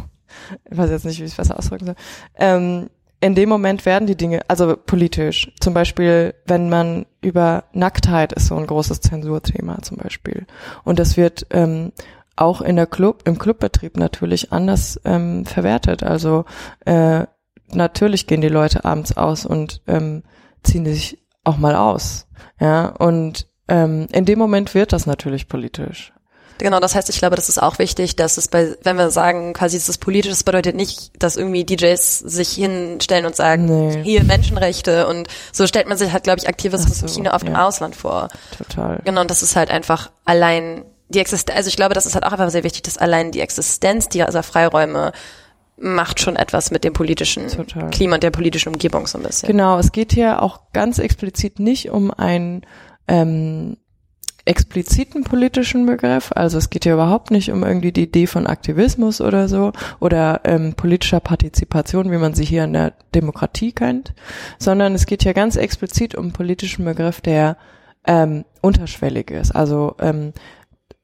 Ich weiß jetzt nicht, wie ich es besser ausdrücken soll. Ähm, in dem Moment werden die Dinge, also politisch, zum Beispiel, wenn man über Nacktheit ist so ein großes Zensurthema zum Beispiel. Und das wird ähm, auch in der Club, im Clubbetrieb natürlich anders ähm, verwertet. Also äh, natürlich gehen die Leute abends aus und ähm, ziehen sich auch mal aus. Ja, und ähm, in dem Moment wird das natürlich politisch. Genau, das heißt, ich glaube, das ist auch wichtig, dass es bei, wenn wir sagen, quasi es ist politisch, das bedeutet nicht, dass irgendwie DJs sich hinstellen und sagen, nee. hier Menschenrechte und so stellt man sich halt, glaube ich, Aktivismus so, in China oft ja. im Ausland vor. Total. Genau, und das ist halt einfach allein die Existenz, also ich glaube, das ist halt auch einfach sehr wichtig, dass allein die Existenz dieser Freiräume macht schon etwas mit dem politischen Total. Klima und der politischen Umgebung so ein bisschen. Genau, es geht hier auch ganz explizit nicht um ein ähm, expliziten politischen Begriff. Also es geht ja überhaupt nicht um irgendwie die Idee von Aktivismus oder so oder ähm, politischer Partizipation, wie man sie hier in der Demokratie kennt, sondern es geht ja ganz explizit um einen politischen Begriff, der ähm, unterschwellig ist. Also ähm,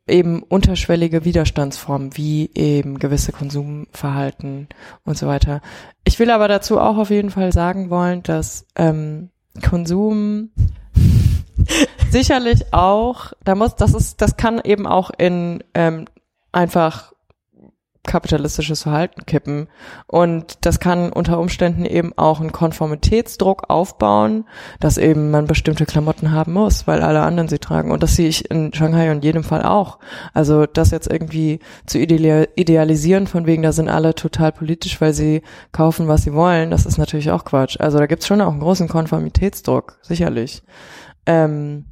eben unterschwellige Widerstandsformen wie eben gewisse Konsumverhalten und so weiter. Ich will aber dazu auch auf jeden Fall sagen wollen, dass ähm, Konsum sicherlich auch, da muss, das ist, das kann eben auch in ähm, einfach kapitalistisches Verhalten kippen. Und das kann unter Umständen eben auch einen Konformitätsdruck aufbauen, dass eben man bestimmte Klamotten haben muss, weil alle anderen sie tragen. Und das sehe ich in Shanghai in jedem Fall auch. Also das jetzt irgendwie zu idealisieren, von wegen, da sind alle total politisch, weil sie kaufen, was sie wollen, das ist natürlich auch Quatsch. Also da gibt's schon auch einen großen Konformitätsdruck, sicherlich. Ähm,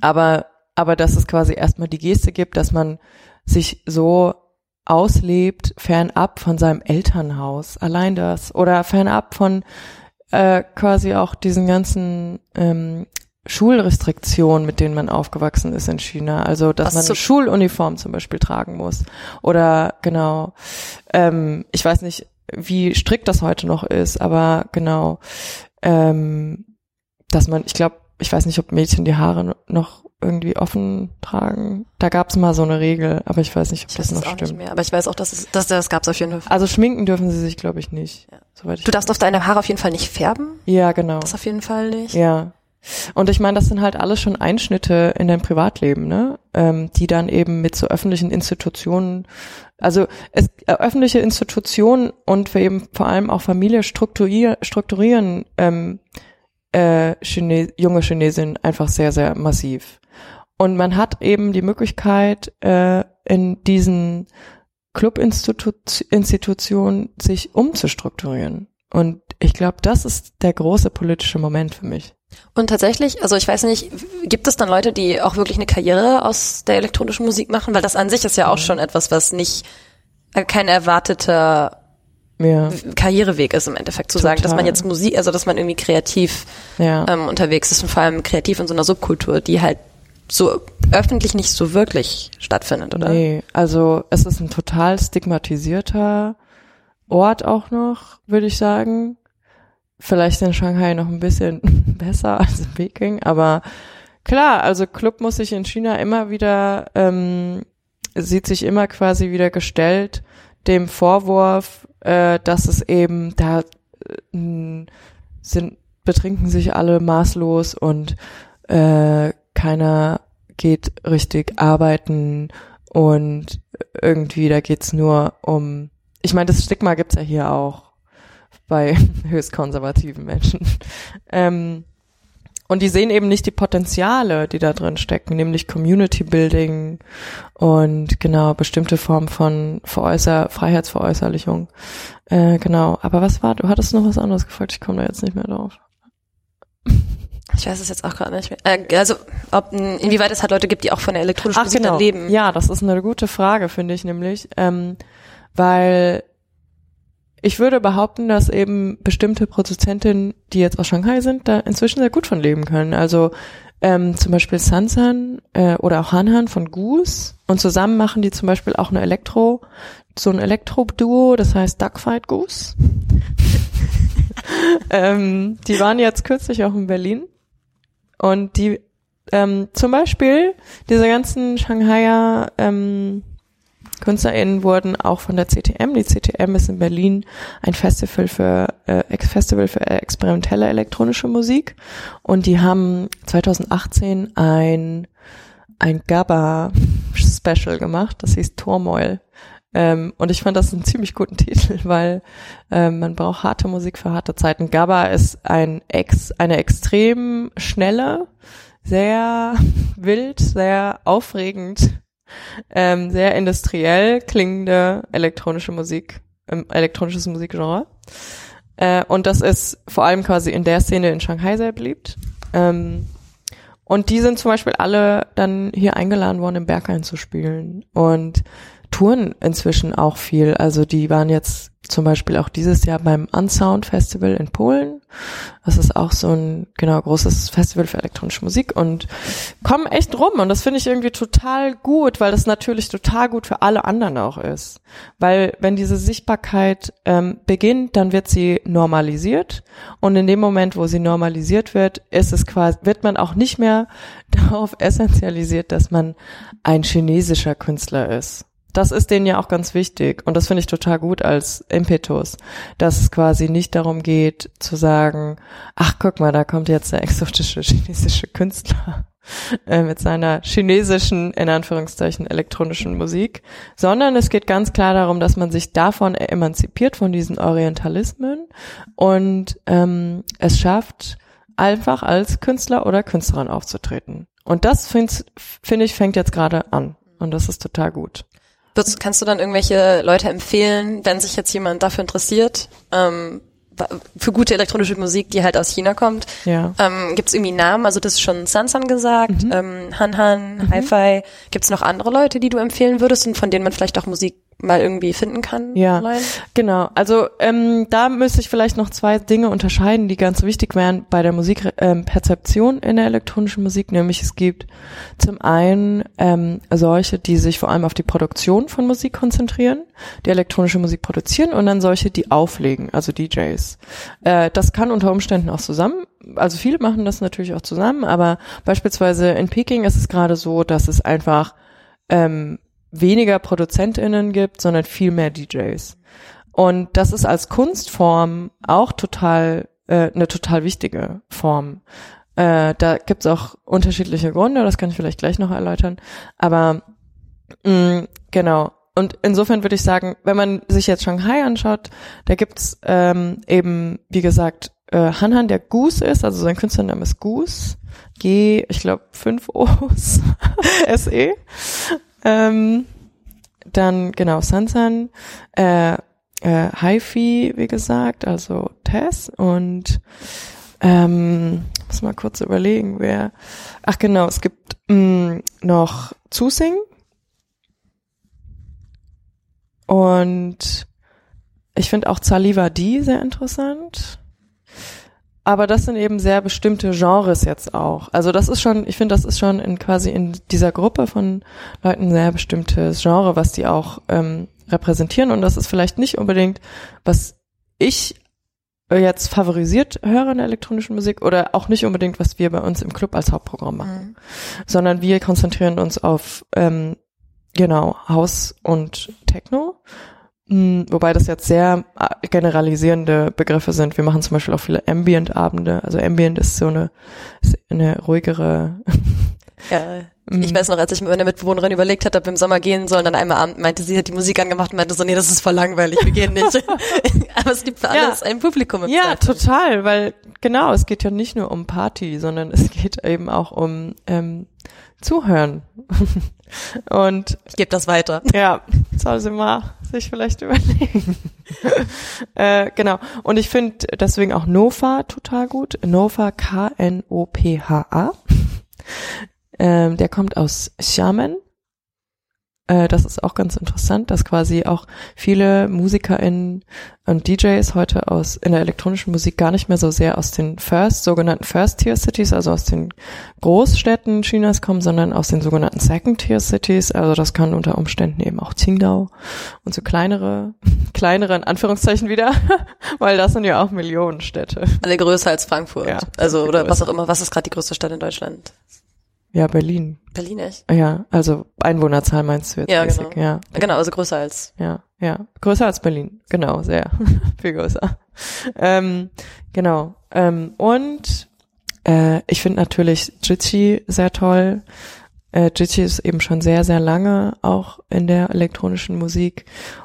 aber, aber dass es quasi erstmal die Geste gibt, dass man sich so auslebt, fernab von seinem Elternhaus, allein das, oder fernab von äh, quasi auch diesen ganzen ähm, Schulrestriktionen, mit denen man aufgewachsen ist in China. Also, dass Was man eine Schuluniform zum Beispiel tragen muss. Oder genau, ähm, ich weiß nicht, wie strikt das heute noch ist, aber genau, ähm, dass man, ich glaube, ich weiß nicht, ob Mädchen die Haare noch irgendwie offen tragen. Da gab es mal so eine Regel, aber ich weiß nicht, ob ich das noch auch stimmt. Nicht mehr, aber ich weiß auch, dass es, dass das gab es auf jeden Fall. Also schminken dürfen sie sich, glaube ich, nicht. Ja. Soweit ich du darfst auf deine Haare auf jeden Fall nicht färben. Ja, genau. Das auf jeden Fall nicht. Ja. Und ich meine, das sind halt alles schon Einschnitte in dein Privatleben, ne? Ähm, die dann eben mit so öffentlichen Institutionen, also es, äh, öffentliche Institutionen und wir eben vor allem auch Familie strukturier, strukturieren ähm, äh, Chine junge Chinesinnen einfach sehr, sehr massiv. Und man hat eben die Möglichkeit, äh, in diesen Clubinstitutionen sich umzustrukturieren. Und ich glaube, das ist der große politische Moment für mich. Und tatsächlich, also ich weiß nicht, gibt es dann Leute, die auch wirklich eine Karriere aus der elektronischen Musik machen? Weil das an sich ist ja auch mhm. schon etwas, was nicht äh, kein erwarteter ja. Karriereweg ist im Endeffekt zu Total. sagen, dass man jetzt Musik, also dass man irgendwie kreativ ja. ähm, unterwegs ist und vor allem kreativ in so einer Subkultur, die halt so öffentlich nicht so wirklich stattfindet, oder? Nee, also es ist ein total stigmatisierter Ort auch noch, würde ich sagen. Vielleicht in Shanghai noch ein bisschen besser als in Peking, aber klar, also Club muss sich in China immer wieder, ähm, sieht sich immer quasi wieder gestellt dem Vorwurf, äh, dass es eben da äh, sind betrinken sich alle maßlos und äh, keiner geht richtig arbeiten und irgendwie da geht's nur um ich meine das Stigma gibt's ja hier auch bei höchst konservativen Menschen. Ähm, und die sehen eben nicht die Potenziale, die da drin stecken, nämlich Community Building und genau bestimmte Formen von Veräußer Freiheitsveräußerlichung. Äh, genau. Aber was war? Du hattest noch was anderes gefragt. Ich komme da jetzt nicht mehr drauf. Ich weiß es jetzt auch gerade nicht mehr. Äh, also, ob, inwieweit es halt Leute gibt, die auch von der elektronischen Ach, Musik genau. leben. Ja, das ist eine gute Frage, finde ich nämlich. Ähm, weil ich würde behaupten, dass eben bestimmte Produzentinnen, die jetzt aus Shanghai sind, da inzwischen sehr gut von leben können. Also ähm, zum Beispiel Sansan äh, oder auch Hanhan von Goose und zusammen machen die zum Beispiel auch eine Elektro, so ein Elektro-Duo, das heißt Duckfight Goose. ähm, die waren jetzt kürzlich auch in Berlin und die ähm, zum Beispiel diese ganzen Shanghaier ähm, KünstlerInnen wurden auch von der CTM, die CTM ist in Berlin ein Festival für äh, Festival für experimentelle elektronische Musik und die haben 2018 ein ein GABA Special gemacht, das hieß Turmoil. Ähm, und ich fand das einen ziemlich guten Titel, weil ähm, man braucht harte Musik für harte Zeiten. GABA ist ein ex, eine extrem schnelle, sehr wild, sehr aufregend ähm, sehr industriell klingende elektronische Musik, ähm, elektronisches Musikgenre. Äh, und das ist vor allem quasi in der Szene in Shanghai sehr beliebt. Ähm, und die sind zum Beispiel alle dann hier eingeladen worden, im Berghain zu spielen. Und touren inzwischen auch viel. Also die waren jetzt zum Beispiel auch dieses Jahr beim Unsound Festival in Polen. Das ist auch so ein genau großes Festival für elektronische Musik und kommen echt rum und das finde ich irgendwie total gut, weil das natürlich total gut für alle anderen auch ist. Weil wenn diese Sichtbarkeit ähm, beginnt, dann wird sie normalisiert und in dem Moment, wo sie normalisiert wird, ist es quasi wird man auch nicht mehr darauf essentialisiert, dass man ein chinesischer Künstler ist das ist denen ja auch ganz wichtig und das finde ich total gut als Impetus, dass es quasi nicht darum geht zu sagen, ach guck mal, da kommt jetzt der exotische chinesische Künstler äh, mit seiner chinesischen, in Anführungszeichen, elektronischen Musik, sondern es geht ganz klar darum, dass man sich davon emanzipiert, von diesen Orientalismen und ähm, es schafft, einfach als Künstler oder Künstlerin aufzutreten. Und das finde find ich fängt jetzt gerade an. Und das ist total gut. Kannst du dann irgendwelche Leute empfehlen, wenn sich jetzt jemand dafür interessiert, ähm, für gute elektronische Musik, die halt aus China kommt? Ja. Ähm, Gibt es irgendwie Namen? Also das ist schon Sansan gesagt, mhm. ähm, Han Han, mhm. Hi-Fi. Gibt es noch andere Leute, die du empfehlen würdest und von denen man vielleicht auch Musik mal irgendwie finden kann? Ja, online? genau. Also ähm, da müsste ich vielleicht noch zwei Dinge unterscheiden, die ganz wichtig wären bei der Musikperzeption ähm, in der elektronischen Musik. Nämlich es gibt zum einen ähm, solche, die sich vor allem auf die Produktion von Musik konzentrieren, die elektronische Musik produzieren und dann solche, die auflegen, also DJs. Äh, das kann unter Umständen auch zusammen also viele machen das natürlich auch zusammen, aber beispielsweise in Peking ist es gerade so, dass es einfach ähm, weniger ProduzentInnen gibt, sondern viel mehr DJs. Und das ist als Kunstform auch total, äh, eine total wichtige Form. Äh, da gibt's auch unterschiedliche Gründe, das kann ich vielleicht gleich noch erläutern. Aber mh, genau. Und insofern würde ich sagen, wenn man sich jetzt Shanghai anschaut, da gibt's ähm, eben, wie gesagt, äh, Hanhan, der Goose ist, also sein Künstlername ist Goose, G, ich glaube, fünf O's, S-E. Ähm, dann, genau, Sansan, äh, äh, HiFi, wie gesagt, also Tess und ähm, muss mal kurz überlegen, wer. Ach genau, es gibt mh, noch Zusing und ich finde auch Saliva D sehr interessant. Aber das sind eben sehr bestimmte Genres jetzt auch. Also das ist schon, ich finde, das ist schon in quasi in dieser Gruppe von Leuten ein sehr bestimmtes Genre, was die auch ähm, repräsentieren. Und das ist vielleicht nicht unbedingt, was ich jetzt favorisiert höre in der elektronischen Musik oder auch nicht unbedingt, was wir bei uns im Club als Hauptprogramm machen, mhm. sondern wir konzentrieren uns auf ähm, genau Haus und Techno wobei das jetzt sehr äh, generalisierende Begriffe sind. Wir machen zum Beispiel auch viele Ambient-Abende. Also Ambient ist so eine, ist eine ruhigere. Ja, ich hm. weiß noch, als ich mit meiner Mitbewohnerin überlegt hatte, ob wir im Sommer gehen sollen, dann einmal Abend meinte sie, hat die Musik angemacht und meinte so, nee, das ist voll langweilig, wir gehen nicht. Aber es gibt für alles ja. ein Publikum im Ja, Zeit. total, weil genau, es geht ja nicht nur um Party, sondern es geht eben auch um ähm, Zuhören. und ich gebe das weiter. Ja, soll sie mal sich vielleicht überlegen. äh, genau. Und ich finde deswegen auch Nofa total gut. Nofa K-N-O-P-H-A. ähm, der kommt aus Xiamen äh, das ist auch ganz interessant, dass quasi auch viele MusikerInnen und DJs heute aus in der elektronischen Musik gar nicht mehr so sehr aus den First, sogenannten First-Tier-Cities, also aus den Großstädten Chinas kommen, sondern aus den sogenannten Second-Tier-Cities. Also das kann unter Umständen eben auch Qingdao und so kleinere, kleinere in Anführungszeichen wieder, weil das sind ja auch Millionenstädte. Alle größer als Frankfurt. Ja, also oder größer. was auch immer. Was ist gerade die größte Stadt in Deutschland? Ja, Berlin. Berlin echt? Ja, also Einwohnerzahl meinst du jetzt? Ja, mäßig. genau. Ja. Genau, also größer als. Ja, ja. Größer als Berlin. Genau, sehr. Viel größer. Ähm, genau. Ähm, und äh, ich finde natürlich Jitsi sehr toll. Äh, Jitsi ist eben schon sehr, sehr lange auch in der elektronischen Musik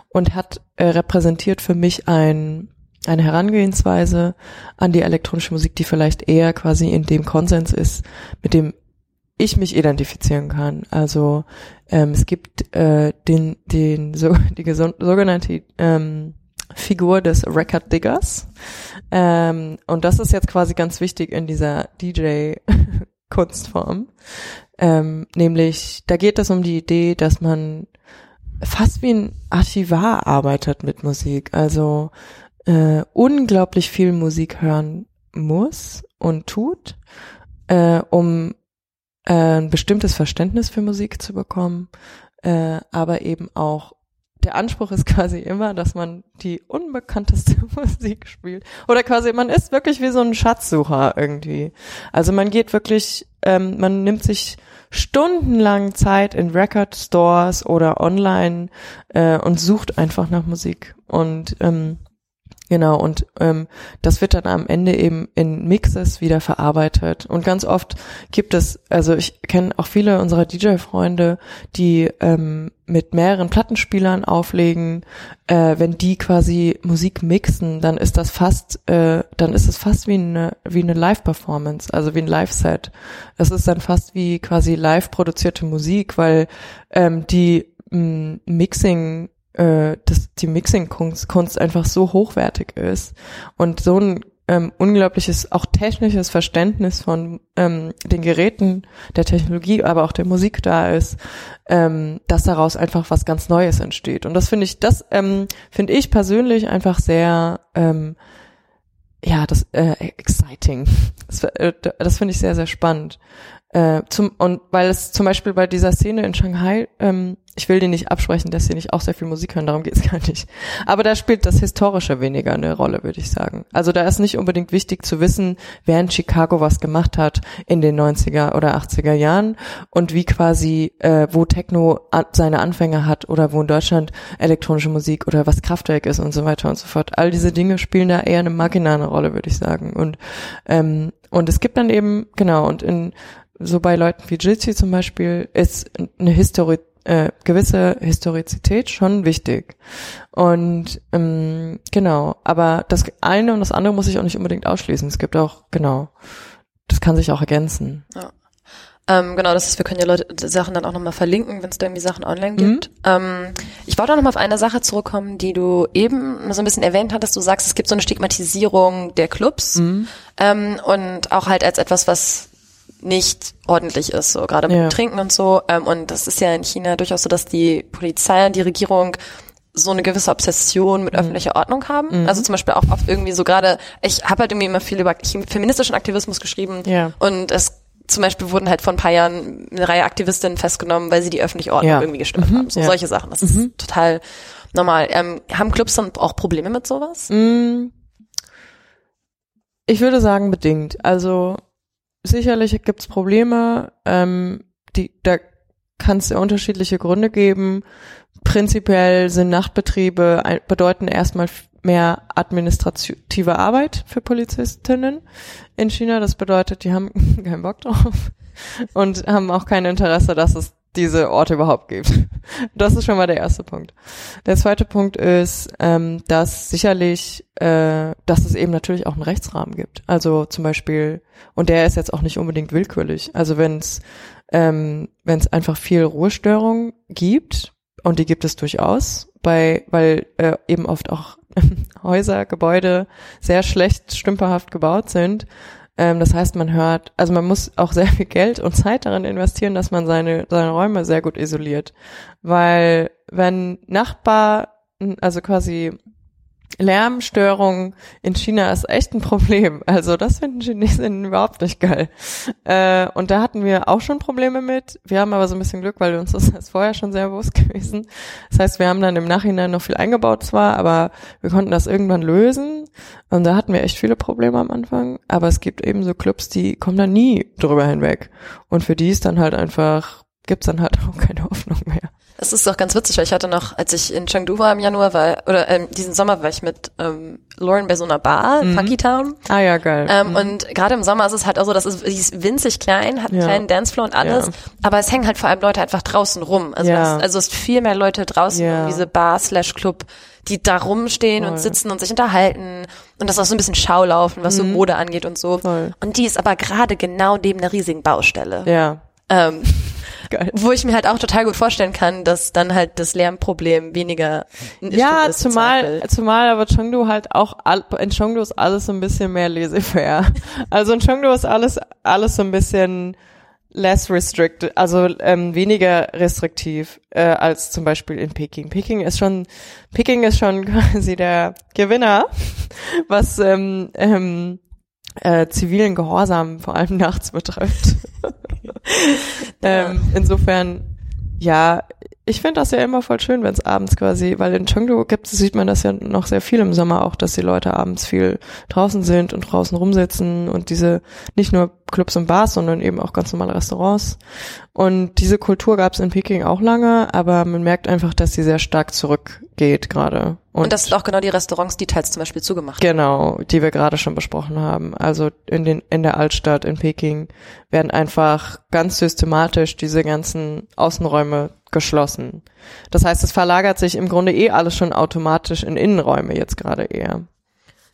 und hat äh, repräsentiert für mich ein eine Herangehensweise an die elektronische Musik, die vielleicht eher quasi in dem Konsens ist, mit dem ich mich identifizieren kann. Also ähm, es gibt äh, den, den so, die sogenannte ähm, Figur des Record Diggers. Ähm, und das ist jetzt quasi ganz wichtig in dieser DJ-Kunstform. Ähm, nämlich, da geht es um die Idee, dass man fast wie ein Archivar arbeitet mit Musik. Also äh, unglaublich viel Musik hören muss und tut, äh, um äh, ein bestimmtes Verständnis für Musik zu bekommen, äh, aber eben auch der Anspruch ist quasi immer, dass man die unbekannteste Musik spielt. Oder quasi, man ist wirklich wie so ein Schatzsucher irgendwie. Also man geht wirklich, ähm, man nimmt sich stundenlang Zeit in Record Stores oder online äh, und sucht einfach nach Musik. Und ähm, Genau, und ähm, das wird dann am Ende eben in Mixes wieder verarbeitet. Und ganz oft gibt es, also ich kenne auch viele unserer DJ-Freunde, die ähm, mit mehreren Plattenspielern auflegen. Äh, wenn die quasi Musik mixen, dann ist das fast, äh, dann ist es fast wie eine wie eine Live-Performance, also wie ein Live-Set. Es ist dann fast wie quasi live produzierte Musik, weil ähm, die mh, Mixing äh, dass die Mixing-Kunst Kunst einfach so hochwertig ist und so ein ähm, unglaubliches, auch technisches Verständnis von ähm, den Geräten, der Technologie, aber auch der Musik da ist, ähm, dass daraus einfach was ganz Neues entsteht. Und das finde ich, das ähm, finde ich persönlich einfach sehr, ähm, ja, das äh, exciting. Das, äh, das finde ich sehr, sehr spannend. Äh, zum, und weil es zum Beispiel bei dieser Szene in Shanghai ähm, ich will dir nicht absprechen, dass sie nicht auch sehr viel Musik hören, darum geht's gar nicht. Aber da spielt das Historische weniger eine Rolle, würde ich sagen. Also da ist nicht unbedingt wichtig zu wissen, wer in Chicago was gemacht hat in den 90er oder 80er Jahren und wie quasi, äh, wo Techno seine Anfänge hat oder wo in Deutschland elektronische Musik oder was Kraftwerk ist und so weiter und so fort. All diese Dinge spielen da eher eine marginale Rolle, würde ich sagen. Und ähm, und es gibt dann eben, genau, und in so bei Leuten wie Jitsi zum Beispiel ist eine Histori äh, gewisse Historizität schon wichtig. Und ähm, genau, aber das eine und das andere muss ich auch nicht unbedingt ausschließen. Es gibt auch, genau, das kann sich auch ergänzen. Ja. Ähm, genau, das ist, wir können ja Leute Sachen dann auch nochmal verlinken, wenn es da irgendwie Sachen online gibt. Mhm. Ähm, ich wollte auch nochmal auf eine Sache zurückkommen, die du eben so ein bisschen erwähnt hattest. Du sagst, es gibt so eine Stigmatisierung der Clubs mhm. ähm, und auch halt als etwas, was nicht ordentlich ist, so gerade mit ja. Trinken und so. Ähm, und das ist ja in China durchaus so, dass die Polizei und die Regierung so eine gewisse Obsession mit mhm. öffentlicher Ordnung haben. Mhm. Also zum Beispiel auch oft irgendwie so gerade, ich habe halt irgendwie immer viel über feministischen Aktivismus geschrieben ja. und es zum Beispiel wurden halt vor ein paar Jahren eine Reihe Aktivistinnen festgenommen, weil sie die öffentliche Ordnung ja. irgendwie gestört mhm. haben. So ja. solche Sachen. Das ist mhm. total normal. Ähm, haben Clubs dann auch Probleme mit sowas? Mm. Ich würde sagen bedingt. Also sicherlich gibt's Probleme, ähm, die, da kann es ja unterschiedliche Gründe geben. Prinzipiell sind Nachtbetriebe bedeuten erstmal mehr administrative Arbeit für Polizistinnen in China. Das bedeutet, die haben keinen Bock drauf und haben auch kein Interesse, dass es diese Orte überhaupt gibt. Das ist schon mal der erste Punkt. Der zweite Punkt ist, ähm, dass sicherlich, äh, dass es eben natürlich auch einen Rechtsrahmen gibt. Also zum Beispiel, und der ist jetzt auch nicht unbedingt willkürlich. Also wenn es ähm, wenn es einfach viel Ruhestörung gibt, und die gibt es durchaus, bei, weil äh, eben oft auch Häuser, Gebäude sehr schlecht, stümperhaft gebaut sind. Ähm, das heißt, man hört, also man muss auch sehr viel Geld und Zeit darin investieren, dass man seine, seine Räume sehr gut isoliert. Weil wenn Nachbar, also quasi Lärmstörung in China ist echt ein Problem. Also das finden Chinesen überhaupt nicht geil. Äh, und da hatten wir auch schon Probleme mit. Wir haben aber so ein bisschen Glück, weil uns das ist vorher schon sehr bewusst gewesen. Das heißt, wir haben dann im Nachhinein noch viel eingebaut zwar, aber wir konnten das irgendwann lösen. Und da hatten wir echt viele Probleme am Anfang. Aber es gibt eben so Clubs, die kommen da nie drüber hinweg. Und für die ist dann halt einfach, gibt's dann halt auch keine Hoffnung mehr. Es ist doch ganz witzig, weil ich hatte noch, als ich in Chengdu war im Januar, war, oder ähm, diesen Sommer war ich mit ähm, Lauren bei so einer Bar, mhm. Funky Town. Ah ja, geil. Ähm, mhm. Und gerade im Sommer ist es halt auch so, dass es die ist winzig klein, hat einen ja. kleinen Dancefloor und alles, ja. aber es hängen halt vor allem Leute einfach draußen rum. Also, ja. es, also es ist viel mehr Leute draußen um diese Bar slash Club, die da rumstehen Voll. und sitzen und sich unterhalten und das auch so ein bisschen Schaulaufen, was mhm. so Mode angeht und so. Voll. Und die ist aber gerade genau neben einer riesigen Baustelle. Ja. Ähm, Geil. Wo ich mir halt auch total gut vorstellen kann, dass dann halt das Lärmproblem weniger Ja, ist, zumal, zumal aber Chengdu halt auch, in Chengdu ist alles so ein bisschen mehr laissez-faire. Also in Chengdu ist alles, alles so ein bisschen less restricted, also ähm, weniger restriktiv äh, als zum Beispiel in Peking. Peking ist schon, Peking ist schon quasi der Gewinner, was ähm, ähm, äh, zivilen Gehorsam vor allem nachts betrifft. ähm, insofern, ja, ich finde das ja immer voll schön, wenn es abends quasi, weil in Chengdu gibt, sieht man das ja noch sehr viel im Sommer auch, dass die Leute abends viel draußen sind und draußen rumsitzen und diese nicht nur Clubs und Bars, sondern eben auch ganz normale Restaurants. Und diese Kultur gab es in Peking auch lange, aber man merkt einfach, dass sie sehr stark zurückgeht gerade. Und, und das sind auch genau die Restaurants, die teils zum Beispiel zugemacht Genau, die wir gerade schon besprochen haben. Also in den in der Altstadt in Peking werden einfach ganz systematisch diese ganzen Außenräume geschlossen. Das heißt, es verlagert sich im Grunde eh alles schon automatisch in Innenräume jetzt gerade eher.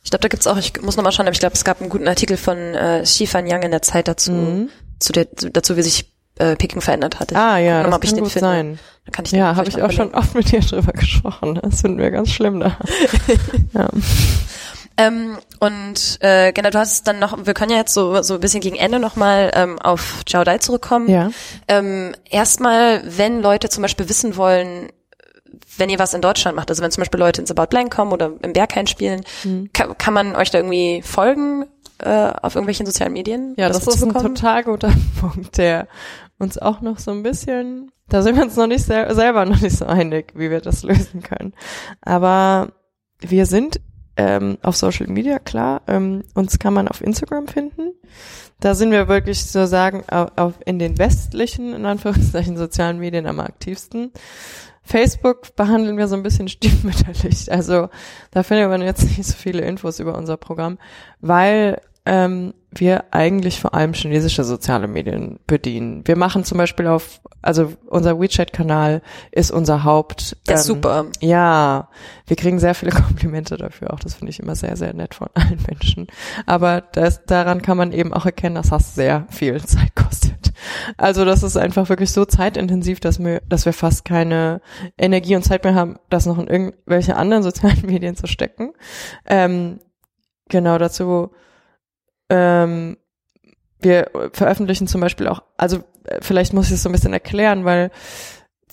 Ich glaube, da gibt's auch, ich muss nochmal schauen, aber ich glaube, es gab einen guten Artikel von äh, Xifan Yang in der Zeit dazu, mhm. zu der, dazu, wie sich äh, Peking verändert hat. Ich ah ja, das kann gut finde. sein. Dann kann ich ja, habe ich auch schon oft mit dir drüber gesprochen. Das finden wir ganz schlimm da. ja. Ähm, und äh, genau, du hast dann noch, wir können ja jetzt so so ein bisschen gegen Ende nochmal ähm, auf Chao Dai zurückkommen. Ja. Ähm, Erstmal, wenn Leute zum Beispiel wissen wollen, wenn ihr was in Deutschland macht, also wenn zum Beispiel Leute ins About Blank kommen oder im Berghain spielen, mhm. kann, kann man euch da irgendwie folgen äh, auf irgendwelchen sozialen Medien? Ja, das, das ist ein total guter Punkt, der uns auch noch so ein bisschen, da sind wir uns noch nicht sel selber noch nicht so einig, wie wir das lösen können. Aber wir sind ähm, auf Social Media, klar. Ähm, uns kann man auf Instagram finden. Da sind wir wirklich so sagen, auf, auf in den westlichen, in Anführungszeichen, sozialen Medien am aktivsten. Facebook behandeln wir so ein bisschen stiefmütterlich. Also da findet man jetzt nicht so viele Infos über unser Programm, weil ähm, wir eigentlich vor allem chinesische soziale Medien bedienen. Wir machen zum Beispiel auf, also unser WeChat-Kanal ist unser Haupt. Der ist super. Ja, wir kriegen sehr viele Komplimente dafür auch. Das finde ich immer sehr, sehr nett von allen Menschen. Aber das, daran kann man eben auch erkennen, dass das sehr viel Zeit kostet. Also das ist einfach wirklich so zeitintensiv, dass wir, dass wir fast keine Energie und Zeit mehr haben, das noch in irgendwelche anderen sozialen Medien zu stecken. Ähm, genau dazu ähm, wir veröffentlichen zum Beispiel auch, also äh, vielleicht muss ich es so ein bisschen erklären, weil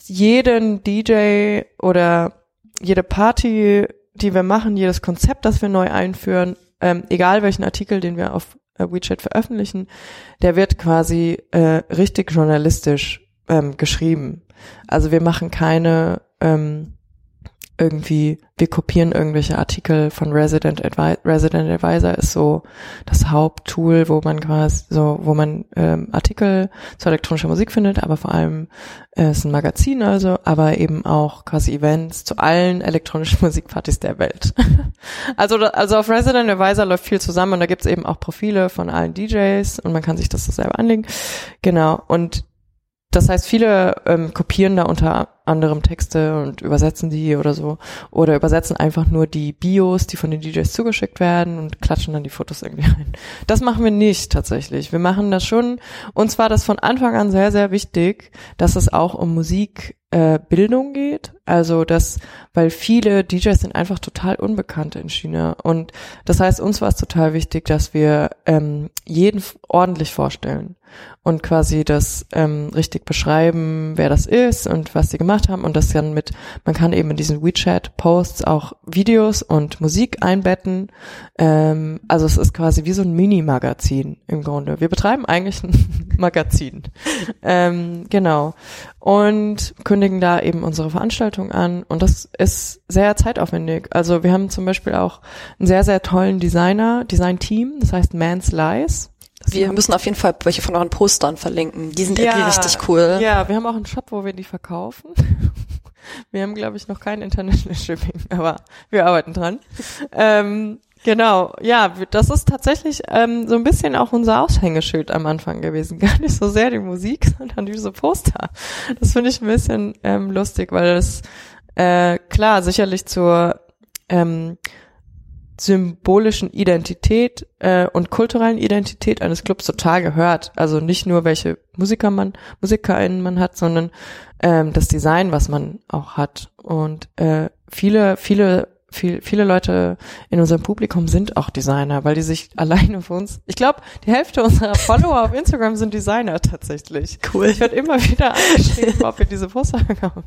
jeden DJ oder jede Party, die wir machen, jedes Konzept, das wir neu einführen, ähm, egal welchen Artikel, den wir auf äh, WeChat veröffentlichen, der wird quasi äh, richtig journalistisch ähm, geschrieben. Also wir machen keine ähm, irgendwie, wir kopieren irgendwelche Artikel von Resident Advisor. Resident Advisor ist so das Haupttool, wo man quasi so, wo man ähm, Artikel zu elektronischer Musik findet, aber vor allem äh, ist ein Magazin also, aber eben auch quasi Events zu allen elektronischen Musikpartys der Welt. also, also auf Resident Advisor läuft viel zusammen und da gibt's eben auch Profile von allen DJs und man kann sich das so selber anlegen. Genau. Und das heißt, viele ähm, kopieren da unter anderem Texte und übersetzen die oder so. Oder übersetzen einfach nur die Bios, die von den DJs zugeschickt werden und klatschen dann die Fotos irgendwie rein. Das machen wir nicht tatsächlich. Wir machen das schon. Uns war das von Anfang an sehr, sehr wichtig, dass es auch um Musik äh, geht. Also das, weil viele DJs sind einfach total unbekannt in China. Und das heißt, uns war es total wichtig, dass wir ähm, jeden ordentlich vorstellen und quasi das ähm, richtig beschreiben, wer das ist und was sie gemacht haben und das dann mit, man kann eben in diesen WeChat-Posts auch Videos und Musik einbetten. Ähm, also es ist quasi wie so ein Mini-Magazin im Grunde. Wir betreiben eigentlich ein Magazin. ähm, genau. Und kündigen da eben unsere Veranstaltung an und das ist sehr zeitaufwendig. Also wir haben zum Beispiel auch einen sehr, sehr tollen Designer, Design-Team, das heißt Man's Lies wir müssen auf jeden Fall welche von euren Postern verlinken. Die sind ja, irgendwie richtig cool. Ja, wir haben auch einen Shop, wo wir die verkaufen. Wir haben, glaube ich, noch kein International Shipping, aber wir arbeiten dran. ähm, genau, ja, das ist tatsächlich ähm, so ein bisschen auch unser Aushängeschild am Anfang gewesen. Gar nicht so sehr die Musik, sondern diese Poster. Das finde ich ein bisschen ähm, lustig, weil das äh, klar sicherlich zur ähm, symbolischen Identität äh, und kulturellen Identität eines Clubs total gehört. Also nicht nur welche Musiker man, MusikerInnen man hat, sondern ähm, das Design, was man auch hat. Und äh, viele, viele viel, viele Leute in unserem Publikum sind auch Designer, weil die sich alleine für uns, ich glaube, die Hälfte unserer Follower auf Instagram sind Designer tatsächlich. Cool. Ich werde immer wieder angeschrieben, ob wir diese Poster haben.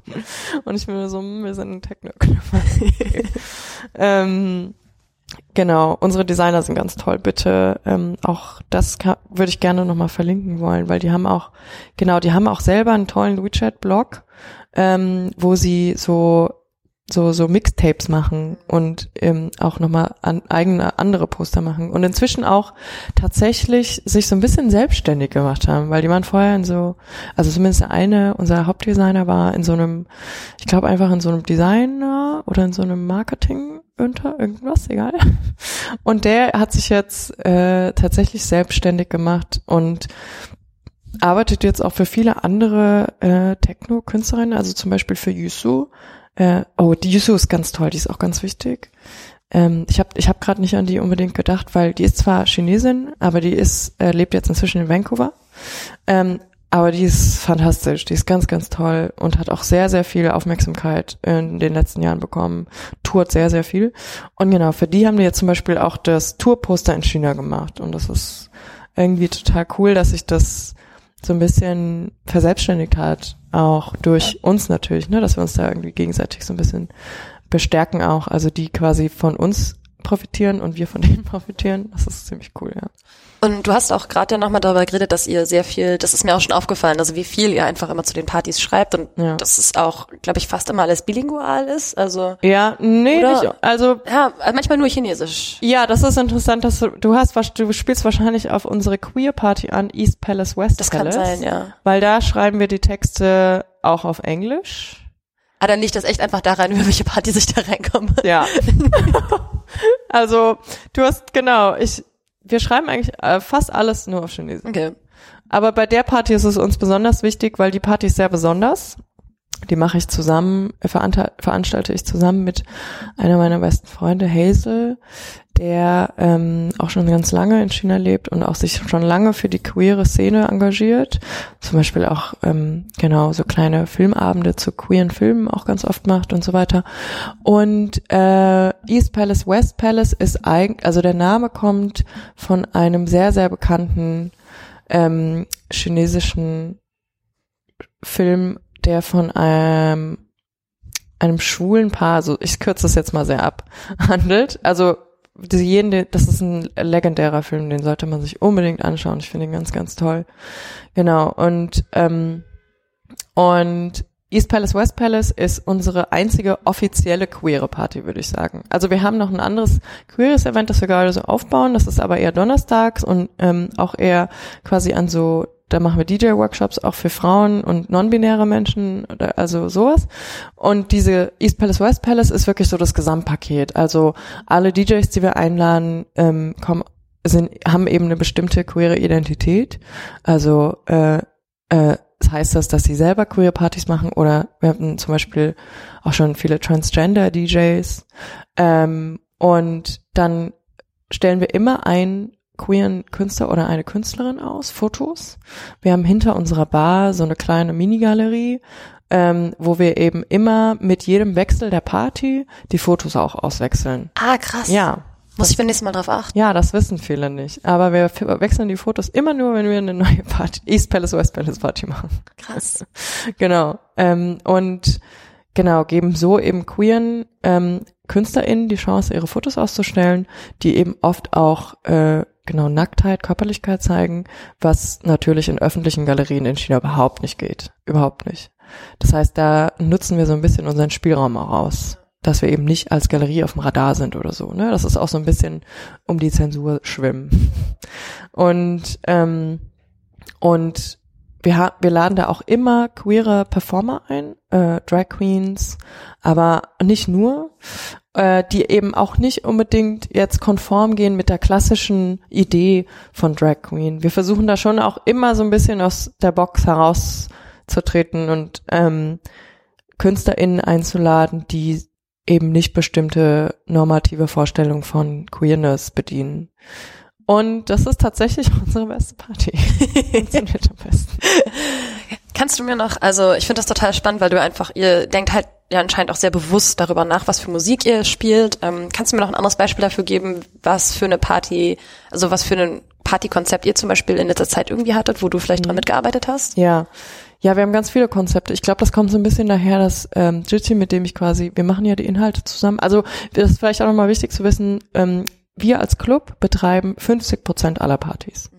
Und ich bin so, hm, wir sind ein Techno-Club. ähm, Genau, unsere Designer sind ganz toll. Bitte ähm, auch das würde ich gerne nochmal verlinken wollen, weil die haben auch, genau, die haben auch selber einen tollen WeChat-Blog, ähm, wo sie so so so Mixtapes machen und ähm, auch nochmal an, eigene andere Poster machen und inzwischen auch tatsächlich sich so ein bisschen selbstständig gemacht haben, weil die waren vorher in so, also zumindest eine unser Hauptdesigner war in so einem, ich glaube einfach in so einem Designer oder in so einem Marketing unter irgendwas, egal. Und der hat sich jetzt äh, tatsächlich selbstständig gemacht und arbeitet jetzt auch für viele andere äh, Techno-Künstlerinnen, also zum Beispiel für Yusu. Äh, oh, die Yusu ist ganz toll, die ist auch ganz wichtig. Ähm, ich habe ich hab gerade nicht an die unbedingt gedacht, weil die ist zwar Chinesin, aber die ist äh, lebt jetzt inzwischen in Vancouver. Ähm, aber die ist fantastisch, die ist ganz, ganz toll und hat auch sehr, sehr viel Aufmerksamkeit in den letzten Jahren bekommen, tourt sehr, sehr viel. Und genau, für die haben die jetzt zum Beispiel auch das Tourposter in China gemacht. Und das ist irgendwie total cool, dass sich das so ein bisschen verselbstständigt hat, auch durch uns natürlich, ne, dass wir uns da irgendwie gegenseitig so ein bisschen bestärken auch, also die quasi von uns profitieren und wir von denen profitieren. Das ist ziemlich cool, ja. Und du hast auch gerade ja nochmal darüber geredet, dass ihr sehr viel, das ist mir auch schon aufgefallen, also wie viel ihr einfach immer zu den Partys schreibt und ja. dass es auch, glaube ich, fast immer alles bilingual ist. Also ja, nee, oder, nicht, also ja, manchmal nur Chinesisch. Ja, das ist interessant, dass du, du hast, du spielst wahrscheinlich auf unsere Queer Party an East Palace West das Palace. Das kann sein, ja. Weil da schreiben wir die Texte auch auf Englisch. Ah, dann liegt das echt einfach daran, über welche Party sich da reinkommen. Ja. also, du hast, genau, ich, wir schreiben eigentlich äh, fast alles nur auf Chinesisch. Okay. Aber bei der Party ist es uns besonders wichtig, weil die Party ist sehr besonders. Die mache ich zusammen, äh, veranstalte ich zusammen mit einer meiner besten Freunde, Hazel, der ähm, auch schon ganz lange in China lebt und auch sich schon lange für die queere Szene engagiert. Zum Beispiel auch ähm, genau so kleine Filmabende zu queeren Filmen auch ganz oft macht und so weiter. Und äh, East Palace, West Palace ist eigentlich, also der Name kommt von einem sehr, sehr bekannten ähm, chinesischen Film, der von einem, einem schwulen Paar, also ich kürze das jetzt mal sehr ab, handelt. Also jeden, das ist ein legendärer Film, den sollte man sich unbedingt anschauen. Ich finde ihn ganz, ganz toll. Genau. Und ähm, und East Palace, West Palace ist unsere einzige offizielle queere Party, würde ich sagen. Also wir haben noch ein anderes queeres Event, das wir gerade so aufbauen. Das ist aber eher donnerstags und ähm, auch eher quasi an so, da machen wir DJ-Workshops auch für Frauen und non-binäre Menschen, oder also sowas. Und diese East Palace, West Palace ist wirklich so das Gesamtpaket. Also alle DJs, die wir einladen, ähm, kommen, sind, haben eben eine bestimmte queere Identität. Also äh, äh, heißt das, dass sie selber queer Partys machen oder wir hatten zum Beispiel auch schon viele Transgender DJs ähm, und dann stellen wir immer einen queeren Künstler oder eine Künstlerin aus, Fotos. Wir haben hinter unserer Bar so eine kleine Minigalerie, ähm, wo wir eben immer mit jedem Wechsel der Party die Fotos auch auswechseln. Ah, krass. Ja, Muss ich beim nächsten Mal drauf achten. ja, das wissen viele nicht. Aber wir wechseln die Fotos immer nur, wenn wir eine neue Party, East Palace, West Palace Party machen. Krass. Genau. Ähm, und genau, geben so eben queeren ähm, KünstlerInnen die Chance, ihre Fotos auszustellen, die eben oft auch äh, genau Nacktheit, Körperlichkeit zeigen, was natürlich in öffentlichen Galerien in China überhaupt nicht geht. Überhaupt nicht. Das heißt, da nutzen wir so ein bisschen unseren Spielraum auch aus, dass wir eben nicht als Galerie auf dem Radar sind oder so. Ne? Das ist auch so ein bisschen um die Zensur schwimmen. Und ähm, und wir, wir laden da auch immer queere Performer ein, äh, Drag Queens, aber nicht nur, äh, die eben auch nicht unbedingt jetzt konform gehen mit der klassischen Idee von Drag Queen. Wir versuchen da schon auch immer so ein bisschen aus der Box herauszutreten und ähm, KünstlerInnen einzuladen, die eben nicht bestimmte normative Vorstellungen von Queerness bedienen. Und das ist tatsächlich unsere beste Party. Funktioniert am besten. Kannst du mir noch, also ich finde das total spannend, weil du einfach, ihr denkt halt ja anscheinend auch sehr bewusst darüber nach, was für Musik ihr spielt. Ähm, kannst du mir noch ein anderes Beispiel dafür geben, was für eine Party, also was für ein Partykonzept ihr zum Beispiel in letzter Zeit irgendwie hattet, wo du vielleicht dran mitgearbeitet hast? Ja. Ja, wir haben ganz viele Konzepte. Ich glaube, das kommt so ein bisschen daher, dass ähm, Jitsi, mit dem ich quasi, wir machen ja die Inhalte zusammen. Also das ist vielleicht auch nochmal wichtig zu wissen, ähm, wir als Club betreiben 50 Prozent aller Partys.